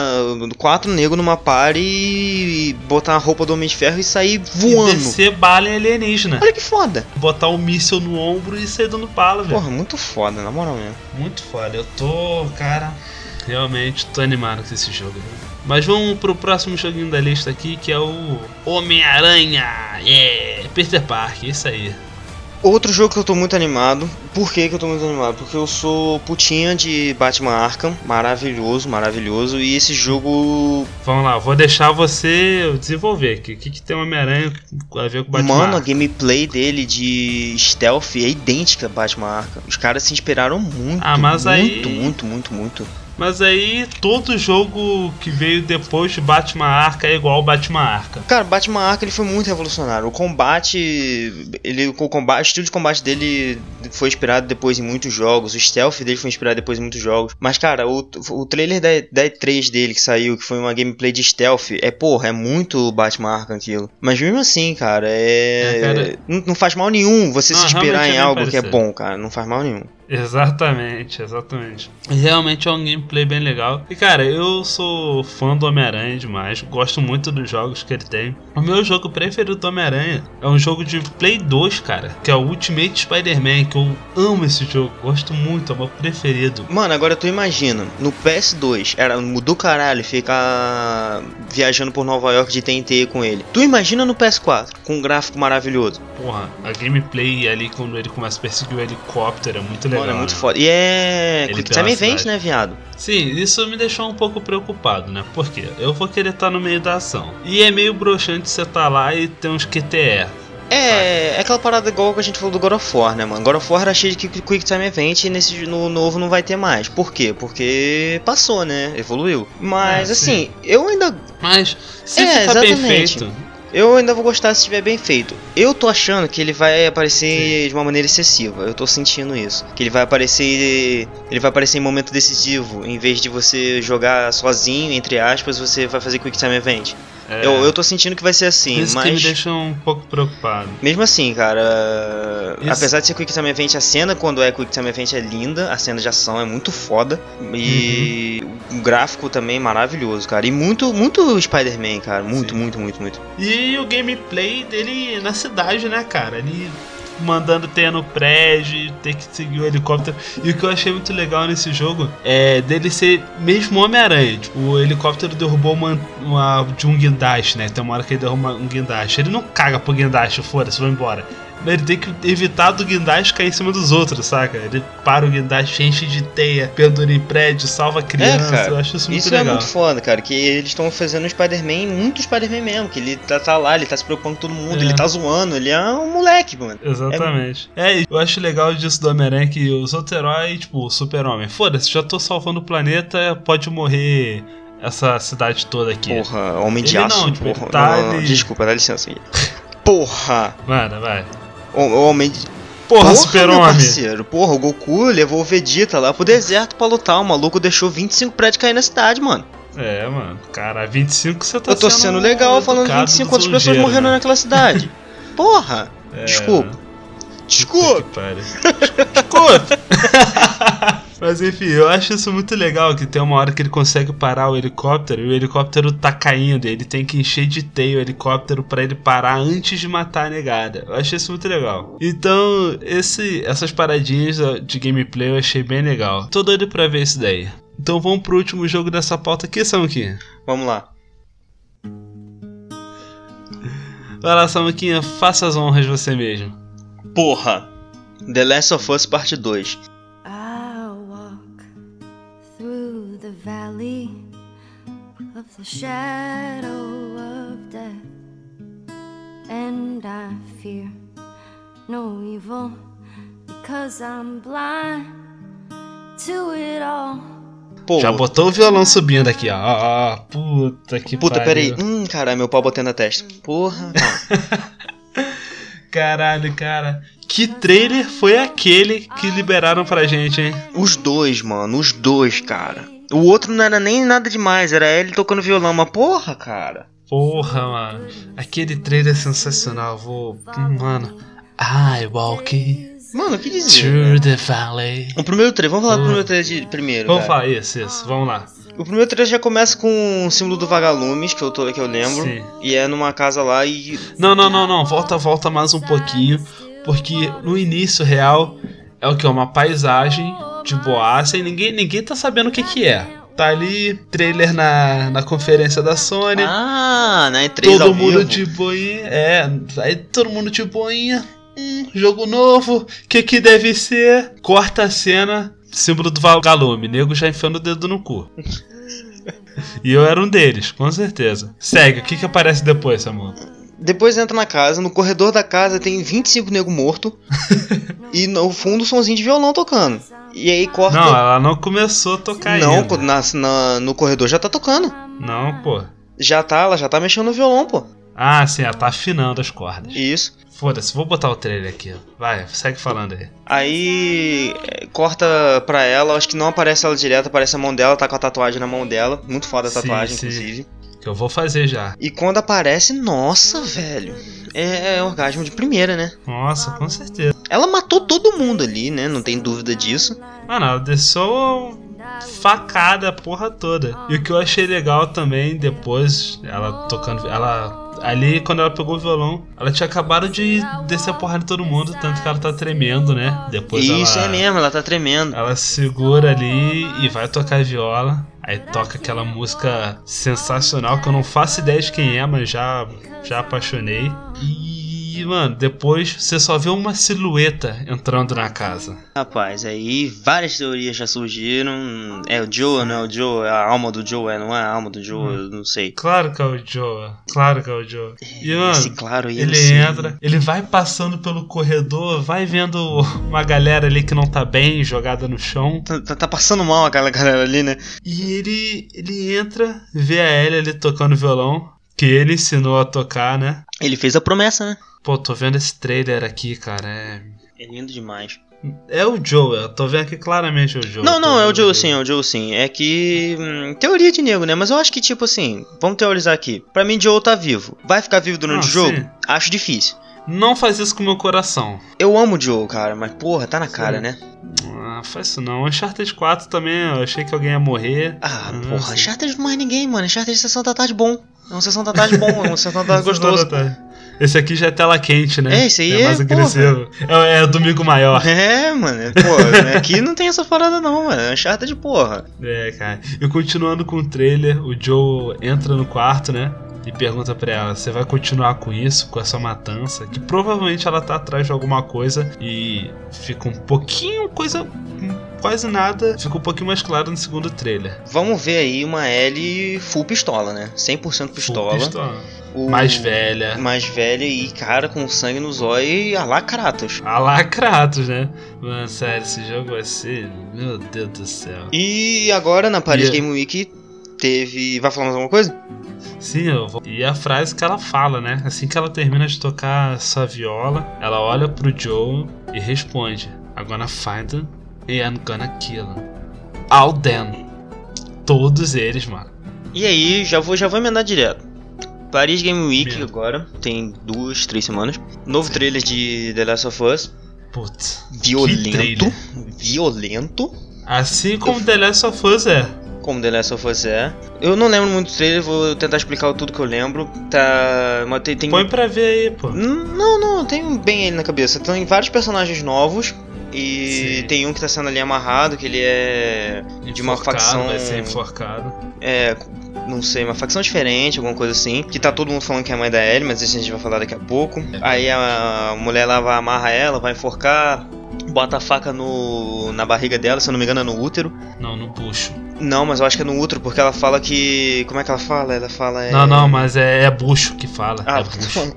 quatro negros numa party e botar a roupa do Homem de Ferro e sair E voando. descer bala em alienígena. Olha que foda. Botar um míssil no ombro e sair dando bala, velho. Porra, muito foda, na moral mesmo. Muito foda. Eu tô, cara, realmente tô animado com esse jogo. Né? Mas vamos pro próximo joguinho da lista aqui, que é o Homem-Aranha. É, Peter Parker, isso aí. Outro jogo que eu tô muito animado. Por que, que eu tô muito animado? Porque eu sou putinha de Batman Arkham. Maravilhoso, maravilhoso. E esse jogo. Vamos lá, vou deixar você desenvolver aqui. O que, que tem Homem-Aranha a ver com o Batman? Mano, a gameplay dele de stealth é idêntica a Batman Arkham. Os caras se inspiraram muito. Ah, mas muito, aí- muito, muito, muito. Mas aí todo jogo que veio depois de Batman Arca é igual Batman Arca. Cara, Batman Arkham ele foi muito revolucionário. O combate, ele, o combate, o estilo de combate dele foi inspirado depois em muitos jogos. O stealth dele foi inspirado depois em muitos jogos. Mas cara, o, o trailer da, da E3 dele que saiu, que foi uma gameplay de stealth, é porra, é muito Batman Arkham aquilo. Mas mesmo assim, cara, é, É, cara- Não, não faz mal nenhum você Não, se inspirar é em bem algo que é bom, cara. Não faz mal nenhum. Exatamente, exatamente. Realmente é um gameplay bem legal. E cara, eu sou fã do Homem-Aranha demais. Gosto muito dos jogos que ele tem. O meu jogo preferido do Homem-Aranha é um jogo de Play 2, cara. Que é o Ultimate Spider-Man. Que eu amo esse jogo. Gosto muito, é o meu preferido. Mano, agora tu imagina, no PS2 era do caralho ficar viajando por Nova York de TNT com ele. Tu imagina no PS4, com um gráfico maravilhoso. Porra, a gameplay ali quando ele começa a perseguir o helicóptero é muito legal. Mano, é muito né? foda. E é. Ele Quick Time Event, né, viado? Sim, isso me deixou um pouco preocupado, né? Porque eu vou querer estar no meio da ação. E é meio broxante você tá lá e tem uns QTE. É, é aquela parada igual que a gente falou do God of War, né, mano? God of War era cheio de Quick Time Event e nesse no novo não vai ter mais. Por quê? Porque passou, né? Evoluiu. Mas É, assim, sim. eu ainda. Mas se É, ficar bem exatamente. feito, Eu ainda vou gostar se estiver bem feito. Eu tô achando que ele vai aparecer de uma maneira excessiva. Eu tô sentindo isso. Que ele vai aparecer. Ele vai aparecer em momento decisivo. Em vez de você jogar sozinho, entre aspas, você vai fazer Quick Time Event. É. Eu, eu tô sentindo que vai ser assim, isso que me mas. deixa um pouco preocupado. Mesmo assim, cara, Isso. apesar de ser Quick Time Event, a cena quando é Quick Time Event é linda, a cena de ação é muito foda e Uhum. o gráfico também é maravilhoso, cara. E muito, muito Spider-Man, cara, muito, muito, muito, muito. E o gameplay dele na cidade, né, cara? Ele mandando ter no prédio, ter que seguir o helicóptero. E o que eu achei muito legal nesse jogo é dele ser mesmo Homem-Aranha. Tipo, o helicóptero derrubou uma, uma- de um guindaste, né? Tem uma hora que ele derruba um guindaste. Ele não caga pro guindaste, foda-se, vai embora. Ele tem que evitar do guindaste cair em cima dos outros, saca? Ele para o guindaste, enche de teia, pendura em prédio, salva criança. é, cara, eu acho isso muito é legal. muito foda, cara, que eles estão fazendo um Spider-Man, muito Spider-Man mesmo, que ele tá, tá lá, ele tá se preocupando com todo mundo, É. ele tá zoando, ele é um moleque, mano. Exatamente. É, eu acho legal disso do Homem-Aranha que os outros heróis, tipo, o Super-Homem, foda-se, já tô salvando o planeta, pode morrer essa cidade toda aqui. Porra, Homem de Ele Aço, não, tipo, ele porra. tá não, ali- Desculpa, dá licença aí. Porra! Mano, vai. O, o Homem de... Porra, Super-Homem. Porra, o Goku levou o Vegeta lá pro deserto pra lutar. O maluco deixou 25 prédios cair na cidade, mano. É, mano. Cara, 25 você tá Eu tô sendo legal falando educado 25 do outras pessoas sujeiro, morrendo né? naquela cidade. [laughs] Porra! É. Desculpa. Desculpa. Que pariu. Desculpa. Mas enfim, eu acho isso muito legal que tem uma hora que ele consegue parar o helicóptero e o helicóptero tá caindo. e Ele tem que encher de teia o helicóptero pra ele parar antes de matar a negada. Eu achei isso muito legal. Então, esse, essas paradinhas de gameplay eu achei bem legal. Tô doido pra ver isso daí. Então vamos pro último jogo dessa pauta aqui, Samuquinha. Vamos lá. Vai lá, Samuquinha, faça as honras você mesmo. Porra. The Last of Us Parte 2. The shadow of death, and I fear no evil because I'm blind to it all. Porra. Já botou o violão subindo aqui, ó. ó, ó. Puta que Puta, pariu. peraí. Hum, caralho, meu pau batendo na testa. Porra. [laughs] Caralho, cara. Que trailer foi aquele que liberaram pra gente, hein? Os dois, mano. Os dois, cara. O outro não era nem nada demais. Era ele tocando violão. Mas porra, cara. Porra, mano. Aquele trailer é sensacional. Vou. Mano. I walk Mano, o que dizer? through né? the valley. O primeiro trailer. Vamos falar do primeiro trailer de primeiro. Vamos cara. falar isso, isso. Vamos lá. O primeiro trailer já começa com o símbolo do vagalumes, que eu, tô, que eu lembro. Sim. E é numa casa lá e. Não, não, não, não. Volta, volta mais um pouquinho. Porque no início real é o que? Uma paisagem de boaça e ninguém, ninguém tá sabendo o que que é. Tá ali, trailer na, na conferência da Sony. Ah, na E3 todo mundo vivo. de boinha. É, aí todo mundo de boinha. Hum, jogo novo. Que que deve ser? Corta a cena. Símbolo do vagalume. Nego já enfiando o dedo no cu. [laughs] e eu era um deles, com certeza. Segue, o que que aparece depois, Samuel? Depois entra na casa, no corredor da casa tem 25 nego morto [laughs] e no fundo somzinho de violão tocando. E aí corta. Não, ela não começou a tocar Não, ainda. pô, na, na- no corredor já tá tocando. Não, pô. Já tá, ela já tá mexendo no violão, pô. Ah, sim, ela tá afinando as cordas. Isso. Foda-se, vou botar o trailer aqui. Vai, segue falando aí. Aí é, corta pra ela, acho que não aparece ela direto, aparece a mão dela, tá com a tatuagem na mão dela. Muito foda a Sim, tatuagem, sim. inclusive. Que eu vou fazer já. E quando aparece, nossa, velho. É, é orgasmo de primeira, né? Nossa, com certeza. Ela matou todo mundo ali, né? Não tem dúvida disso. Mano, ela desceu facada a porra toda. E o que eu achei legal também, depois, ela tocando. Ela. Ali, quando ela pegou o violão, ela tinha acabado de descer a porrada de todo mundo, tanto que ela tá tremendo, né? Depois Isso ela, é mesmo, ela tá tremendo. Ela segura ali e vai tocar viola. Aí toca aquela música sensacional que eu não faço ideia de quem é, mas já, já apaixonei. E, mano, depois você só vê uma silhueta entrando na casa. Rapaz, aí várias teorias já surgiram. É o Joe, não é o Joe? É a alma do Joe, é, não é a alma do Joe, eu não sei. Claro que é o Joe, claro que é o Joe. E, mano, Esse claro ele entra, ele vai passando pelo corredor, vai vendo [laughs] uma galera ali que não tá bem, jogada no chão. Tá, tá- tá passando mal aquela [laughs] galera ali, né? E ele, ele entra, vê a Ellie ali tocando violão, que ele ensinou a tocar, né? Ele fez a promessa, né? Pô, tô vendo esse trailer aqui, cara. É, É lindo demais. é o Joe, eu tô vendo aqui claramente o Joe. Não, não, é o Joe sim, é o Joe sim. É que. hum, teoria de nego, né? Mas eu acho que, tipo assim, vamos teorizar aqui. Pra mim, Joe tá vivo. Vai ficar vivo durante Ah, o jogo? sim. Acho difícil. Não faz isso com o meu coração. Eu amo o Joe, cara, mas porra, tá na cara, Sim. né? Ah, faz isso não. Uncharted 4 também, eu achei que alguém ia morrer. Ah, Não porra. Uncharted mais ninguém, mano. Uncharted de sessão da tarde bom. É uma sessão da tarde bom, é uma sessão da [laughs] tarde gostoso. Esse aqui já é tela quente, né? É, esse aí é mais é, agressivo. É, é domingo maior. É, mano, pô, [laughs] aqui não tem essa parada não, mano. É Uncharted, porra. É, cara. E continuando com o trailer, o Joe entra no quarto, né? E pergunta pra ela: Você vai continuar com isso, com essa matança? Que provavelmente ela tá atrás de alguma coisa e fica um pouquinho, coisa. quase nada. Fica um pouquinho mais claro no segundo trailer. Vamos ver aí uma Ellie full pistola, né? 100% pistola. Full pistola. O- Mais velha. Mais velha e, cara, com sangue nos olhos e a lá Kratos. A lá Kratos, né? Mano, sério, esse jogo vai ser. Meu Deus do céu. E agora na Paris E- Game Week teve. Vai falar mais alguma coisa? Sim, eu vou. E a frase que ela fala, né? Assim que ela termina de tocar sua viola, ela olha pro Joe e responde: I'm gonna find them and I'm gonna kill them. All them. Todos eles, mano. E aí, já vou, já vou emendar direto. Paris Game Week agora, tem duas, três semanas. Novo trailer de The Last of Us. Putz. Violento. Violento. Assim como The Last of Us é. Como The Last of Us é. Eu não lembro muito do trailer, vou tentar explicar tudo que eu lembro. Tá. Mas tem. tem... Põe pra ver aí, pô. Não, não, tenho bem ele na cabeça. Tem vários personagens novos. E Sim. tem um que tá sendo ali amarrado, que ele é de uma facção. Vai ser enforcado. É, não sei, uma facção diferente, alguma coisa assim. Que tá todo mundo falando que é a mãe da Ellie, mas isso a gente vai falar daqui a pouco. Aí a mulher lá vai amarrar ela, vai enforcar, bota a faca no, na barriga dela, se eu não me engano é no útero. Não, no bucho. Não, mas eu acho que é no útero, porque ela fala que. Como é que ela fala? Ela fala. É... Não, não, mas é, é bucho que fala. Ah, é bucho.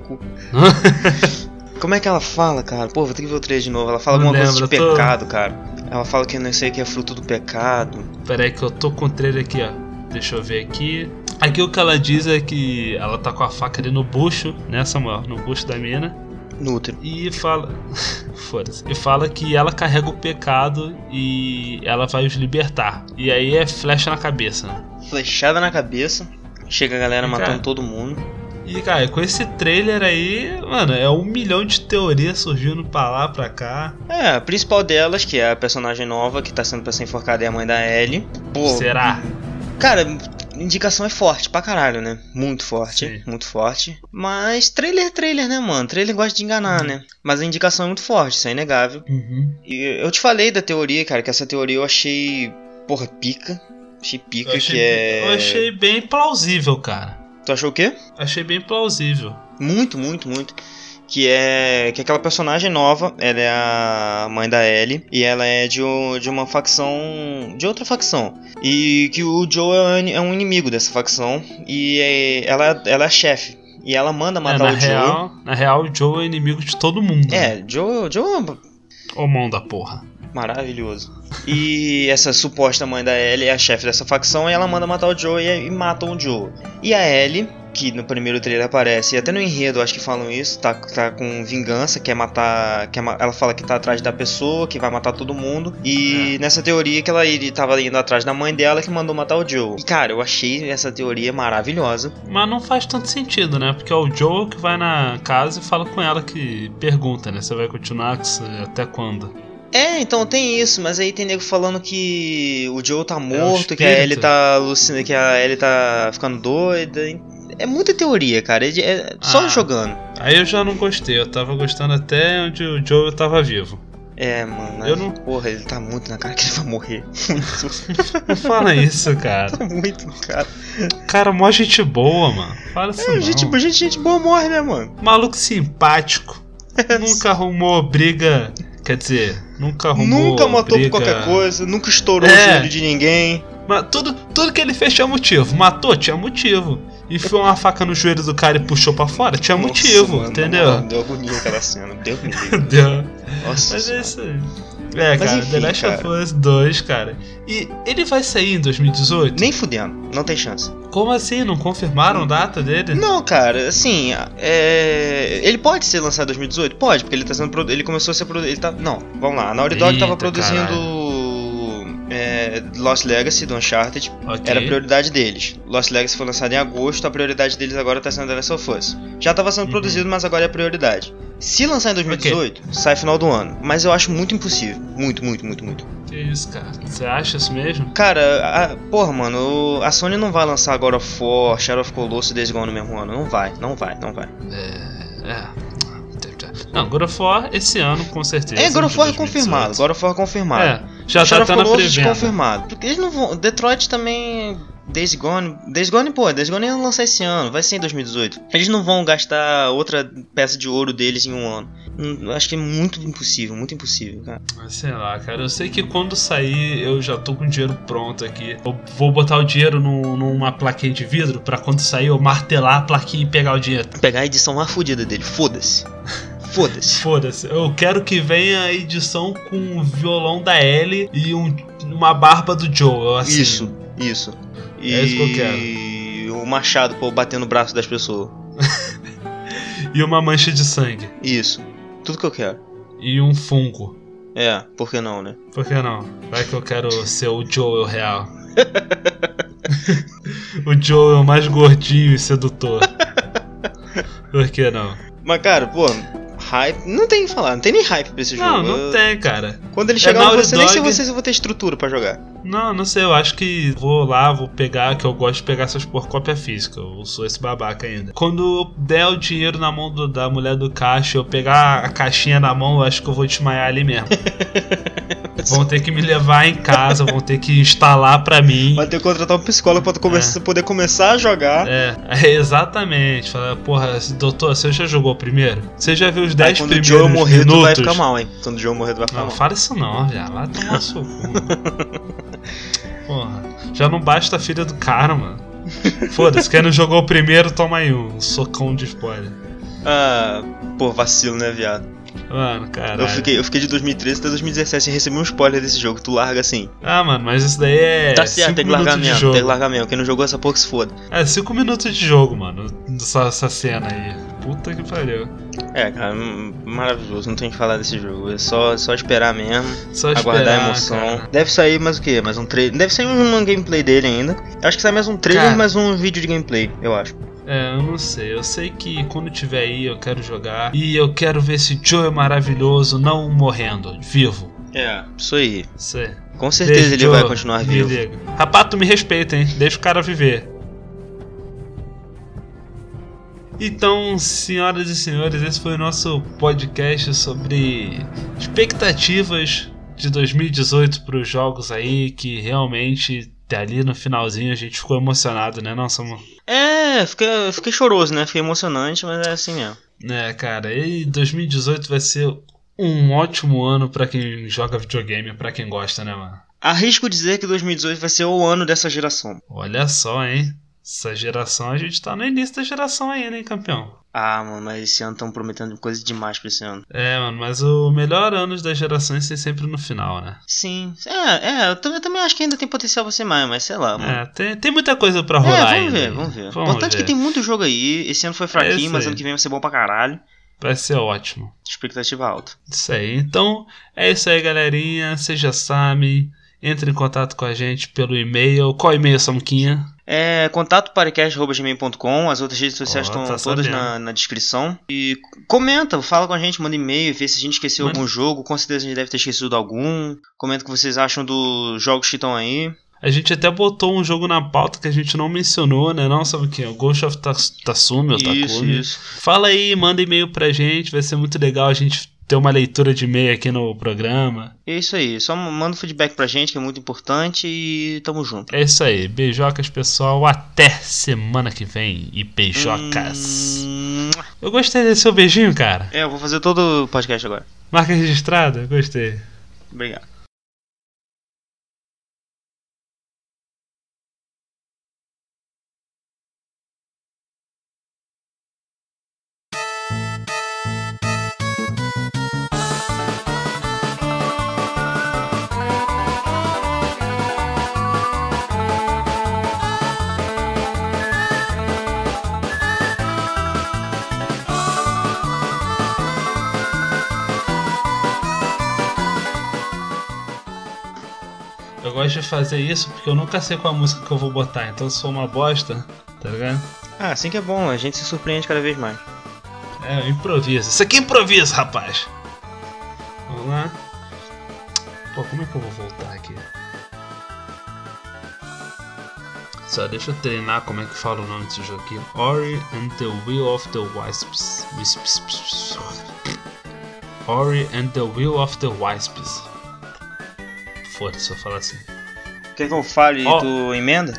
[laughs] Como é que ela fala, cara? Pô, vou ter que ver o trailer de novo. Ela fala Não alguma coisa de lembro, tô- pecado, cara. Ela fala que não sei o que é fruto do pecado. Pera aí que eu tô com o trailer aqui, ó. Deixa eu ver aqui. Aqui o que ela diz é que ela tá com a faca ali no bucho, né, Samuel? No bucho da mina. No útero. E fala. [laughs] Foda-se. E fala que ela carrega o pecado e ela vai os libertar. E aí é flecha na cabeça, né? Flechada na cabeça. Chega a galera E, matando cara, todo mundo. E, cara, com esse trailer aí, mano, é um milhão de teorias surgindo pra lá, pra cá. É, a principal delas, que é a personagem nova que tá sendo pra ser enforcada, é a mãe da Ellie. Pô, Será? Cara, indicação é forte pra caralho, né? Muito forte, Sim. muito forte. Mas trailer é trailer, né, mano? Trailer gosta de enganar, né? Mas a indicação é muito forte, isso é inegável. Uhum. E eu te falei da teoria, cara, que essa teoria eu achei, porra, pica. Achei pica, Eu achei, que é... eu achei bem plausível, cara. Tu achou o quê? Achei bem plausível. Muito, muito, muito. Que é que aquela personagem nova, ela é a mãe da Ellie e ela é de, o- de uma facção, de outra facção. E que o Joe é um- é inimigo dessa facção e é- ela, ela é chefe. E ela manda É, matar na, o Joe. real, na real, o Joe é inimigo de todo mundo. né? É, Joe, Joe é Ô mão da porra. maravilhoso. E essa suposta mãe da Ellie é a chefe dessa facção e ela manda matar o Joe e, e matam o Joe. E a Ellie, que no primeiro trailer aparece, e até no enredo acho que falam isso, tá, tá com vingança, quer matar. Quer, ela fala que tá atrás da pessoa, que vai matar todo mundo. E nessa teoria que ela iria, tava indo atrás da mãe dela que mandou matar o Joe. E cara, eu achei essa teoria maravilhosa. Mas não faz tanto sentido, né? Porque é o Joe que vai na casa e fala com ela que pergunta, né? Você vai continuar até quando? É, então tem isso, mas aí tem nego falando que o Joe tá morto, que a. Ellie tá alucinando, que a Ellie tá ficando doida. É muita teoria, cara. É, é só Ah. jogando. Aí eu já não gostei, eu tava gostando até onde o Joe tava vivo. É, mano. Eu não- Porra, ele tá muito na cara que ele vai morrer. [laughs] Não fala isso, cara. muito, cara. Cara, mó gente boa, mano. Fala isso É, não. gente, gente, gente boa morre, né, mano? Maluco simpático. [laughs] nunca arrumou briga. Quer dizer, nunca arrumou. Nunca matou briga... por qualquer coisa, nunca estourou É. o joelho de ninguém. Mas tudo, tudo que ele fez tinha motivo. Matou, tinha motivo. Enfiou uma faca no joelho do cara e puxou pra fora, tinha Nossa, motivo, mano, entendeu? mano, deu agonia aquela cena. Deu [laughs] me. Deu. Nossa Mas é isso aí. É, Mas cara, enfim, The Last of cara. Us 2, cara. E ele vai sair em 2018? Nem fudendo, não tem chance. Como assim? Não confirmaram a data dele? Não, cara, assim, é... ele pode ser lançado em 2018? Pode, porque ele tá sendo produ... ele começou a ser produzido, ele tá, não, vamos lá, a Naughty Dog tava produzindo é, Lost Legacy do Uncharted, Ok. era a prioridade deles. Lost Legacy foi lançado em agosto, a prioridade deles agora tá sendo The Last of Us. Já tava Uhum. sendo produzido, mas agora é a prioridade. Se lançar em 2018, sai final do ano, mas eu acho muito impossível, muito, muito, muito, muito. Que isso, cara? Você acha isso mesmo? Cara, a, porra, mano, a Sony não vai lançar agora War, Shadow of Colossus e Days Gone no mesmo ano. Não vai, não vai, não vai. É. É. Não, God of War esse ano, com certeza. É, God of War é de 2018. confirmado. God of War é confirmado. É, já Shadow tá na pré-venda. confirmado. Porque eles não vão. Detroit também. Days Gone. Days Gone, pô, Days Gone ia lançar esse ano, vai ser em 2018. Eles não vão gastar outra peça de ouro deles em um ano. Hum, Acho que é muito impossível, muito impossível, cara. Sei lá, cara. Eu sei que quando sair eu já tô com o dinheiro pronto aqui. Eu vou botar o dinheiro no- numa plaquinha de vidro pra quando sair eu martelar a plaquinha e pegar o dinheiro. Pegar a edição mais fodida dele, foda-se. [laughs] Foda-se. Foda-se. Eu quero que venha a edição com o violão da Ellie e um- uma barba do Joe. Assim, Isso, isso. E É isso que eu quero. o machado, pô, bater no braço das pessoas. [laughs] E uma mancha de sangue. Isso. Tudo que eu quero. E um fungo. É, por que não, né? Por que não? Vai que eu quero ser o Joel real. [laughs] o Joel mais gordinho e sedutor. [laughs] Por que não? Mas, cara, pô, hype. Não tem o que falar, não tem nem hype pra esse Não, jogo. não Eu- tem, cara. Quando ele É chegar, eu Naughty vou ser, nem sei Dog. você se eu vou ter estrutura pra jogar. Não, não sei, eu acho que vou lá, vou pegar, que eu gosto de pegar essas por cópia física. Eu sou esse babaca ainda. Quando eu der o dinheiro na mão do- da mulher do caixa, eu pegar a caixinha na mão, eu acho que eu vou desmaiar ali mesmo. [laughs] vão ter que me levar em casa, vão ter que instalar pra mim. Vai ter que contratar um psicólogo pra tu come- poder começar a jogar. É, é, exatamente. Fala, porra, doutor, você já jogou primeiro? Você já viu os 10 Aí quando o primeiros Joe morrer, minutos? tu vai ficar mal, hein? Quando o Joe morrer, tu vai ficar Não, mal. fala isso não, viado. Lá tomar seu cu. [laughs] Porra, já não basta a filha do cara, mano. Foda-se, quem não jogou o primeiro, toma aí um socão de spoiler. Ah, pô, vacilo, né, viado? Mano, caralho. Eu fiquei, eu fiquei de 2013 até 2017 sem receber um spoiler desse jogo. Tu larga assim. Ah, mano, mas isso daí é. tá certo, tem que largar mesmo. jogo. Tem que largar mesmo. Quem não jogou essa porra que se foda. É, 5 minutos de jogo, mano. Essa, essa cena aí. Puta que pariu. É, cara, maravilhoso. Não tem o que falar desse jogo. É só, só esperar mesmo. Só aguardar esperar, a emoção. cara. Deve sair mais o quê? Mais um trailer. Deve sair um, um gameplay dele ainda. Acho que sai mais um trailer Cara. e mais um vídeo de gameplay, eu acho. É, eu não sei. Eu sei que quando tiver aí eu quero jogar. E eu quero ver esse Joe maravilhoso não morrendo, vivo. É, isso aí. Isso aí. Com certeza Deixa ele o vai Joe, continuar vivo. liga. Tu me respeita, hein? Deixa o cara viver. Então, senhoras e senhores, esse foi o nosso podcast sobre expectativas de 2018 para os jogos aí, que realmente ali no finalzinho a gente ficou emocionado, né? Não, Samu? É, fiquei, fiquei choroso, né? Fiquei emocionante, mas é assim mesmo. É, cara, e 2018 vai ser um ótimo ano pra quem joga videogame, pra quem gosta, né, mano? Arrisco dizer que 2018 vai ser o ano dessa geração. Olha só, hein? Essa geração, a gente tá no início da geração ainda, hein, campeão? Ah, mano, mas esse ano estão prometendo coisa demais pra esse ano. É, mano, mas o melhor ano das gerações é sempre no final, né? Sim. É, é, eu também, eu também acho que ainda tem potencial pra ser mais, mas sei lá, mano. É, tem, tem muita coisa pra É, rolar vamos ainda. ver, vamos ver. O Vamos importante é ver. que tem muito jogo aí. Esse ano foi É fraquinho, isso mas ano que vem vai ser bom pra caralho. Vai ser ótimo. Expectativa alta. Isso aí. Então, é isso aí, galerinha. Vocês já sabem. Entre em contato com a gente pelo e-mail. Qual e-mail, Samuquinha? É, contato podcast.gmail.com, as outras redes sociais estão tá todas na, na descrição. E comenta, fala com a gente, manda e-mail, vê se a gente esqueceu Manda- algum jogo. Com certeza a gente deve ter esquecido algum. Comenta o que vocês acham dos jogos que estão aí. A gente até botou um jogo na pauta que a gente não mencionou, né? Não, sabe o que? O Ghost of Tatsumi ou Isso, Takumi. isso. Fala aí, manda e-mail pra gente. Vai ser muito legal a gente ter uma leitura de e-mail aqui no programa. É isso aí, só manda um feedback pra gente que é muito importante e tamo junto. É isso aí. Beijocas, pessoal. Até semana que vem. E beijocas. Hum, Eu gostei desse seu beijinho, cara. É, eu vou fazer todo o podcast agora. Marca registrada? Gostei. Obrigado. Gosto de fazer isso porque eu nunca sei qual a música que eu vou botar. Então se for uma bosta, tá ligado? Ah, assim que é bom, a gente se surpreende cada vez mais. É, eu improviso. Isso aqui é improviso, rapaz. Vamos lá. Pô, como é que eu vou voltar aqui? Só deixa eu treinar como é que fala o nome desse jogo aqui. Ori and the Will of the Wisps. Wisps. Ori and the Will of the Wisps. Foda-se, eu falar assim. Quer que eu fale e Ó. tu emenda?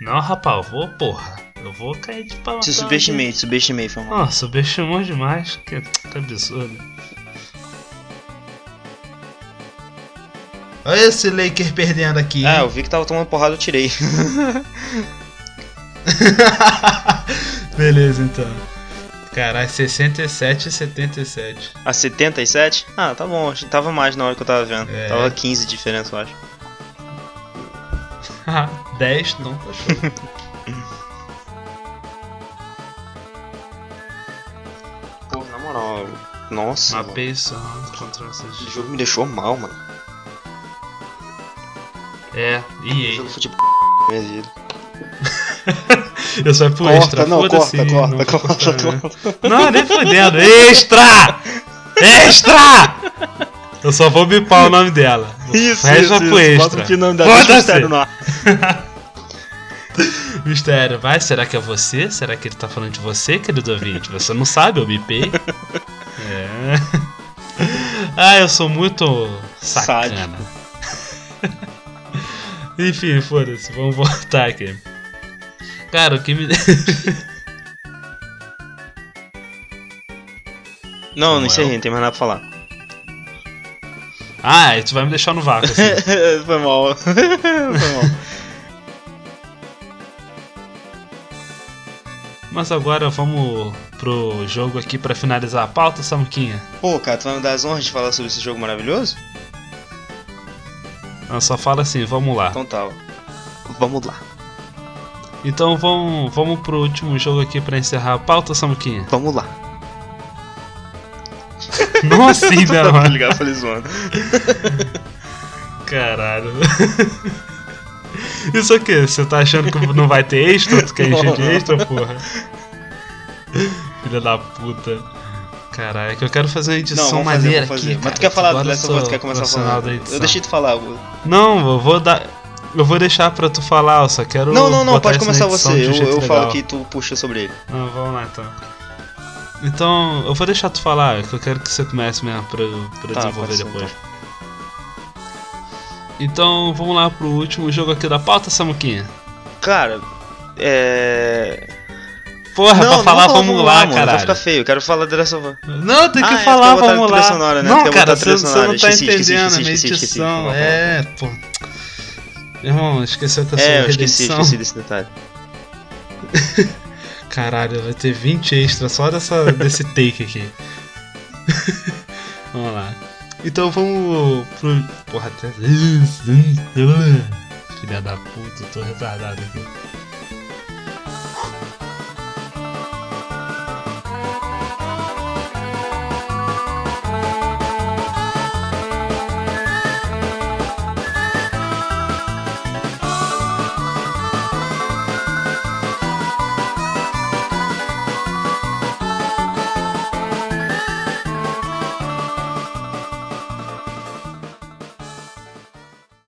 Não, rapaz, eu vou, porra. Eu vou cair de pau. Te subestimei, te subestimei, foi mal. Ah, subestimou demais. Que, que absurdo. Olha esse Laker perdendo aqui. Ah, eu vi que tava tomando porrada, eu tirei. [laughs] [laughs] Beleza, então. Caralho, 67 e 77. A 77? Ah, tá bom, tava mais na hora que eu tava vendo. É. Tava 15 de diferença, eu acho. [laughs] 10 não tá show. [laughs] Pô, na moral. Nossa. mano. Mapei só contra essas. Esse jogo me deixou mal, mano. É, Esse EA. jogo tipo minha vida. [laughs] Eu só pro Corta, extra, não, foda-se. corta, corta, não vou corta, cortar, né? corta. Não, nem fudendo. Extra! Extra! Eu só vou bipar o nome dela. Isso, resto isso, isso. extra. Bota aqui o nome dela, deixa mistério no ar. [laughs] Mistério, vai? Será que é você? Será que ele tá falando de você, querido ouvinte? Você não sabe, eu bipei. É. Ah, eu sou muito sacana. [laughs] Enfim, foda-se, vamos voltar aqui. Cara, o que me. [laughs] Não, não encerrei, não tem mais nada pra falar. ah, aí tu vai me deixar no vácuo assim. [laughs] Foi mal. [laughs] Foi mal. Mas agora vamos pro jogo aqui pra finalizar a pauta, Samuquinha. Pô, cara, tu vai me dar as honras de falar sobre esse jogo maravilhoso? Ela só fala assim, vamos lá. Então tá. Vamos lá. Então vamos, vamos pro último jogo aqui pra encerrar a pauta, Samuquinha. Vamos lá. [laughs] [laughs] Não né, Tá mano? ligado? Falei zoando. Caralho. Isso aqui, você tá achando que não vai ter extra? Tu quer encher de extra, porra? Filha da puta. Caralho, é que eu quero fazer uma Não, edição fazer, maneira fazer. aqui. Mas tu quer falar do Last eu of Us, quer começar da edição. Eu deixei tu falar. Não, eu vou dar. Eu vou deixar pra tu falar, eu só quero. Não, não, não, pode começar você. Eu, eu falo que tu puxa sobre ele. Não, vamos lá então. Então, eu vou deixar tu falar, que eu quero que você comece mesmo pra, pra Tá, desenvolver ser, depois. Então, vamos lá pro último jogo aqui da pauta, Samuquinha. Cara, é. Porra, não, pra falar, vou vamos lá, mano, caralho. Vai ficar feio, eu quero falar da Us. Não, tem que Ah, é, falar, botar vamos lá. sonora, né? Não, cara, você, não tá entendendo a minha edição. É, pô. Irmão, esqueceu que eu sou É, eu esqueci, esqueci desse detalhe. [laughs] Caralho, vai ter 20 extras só dessa, desse take aqui. [laughs] vamos lá. Então vamos pro. Porra, até. [laughs] Filha da puta, tô retardado aqui.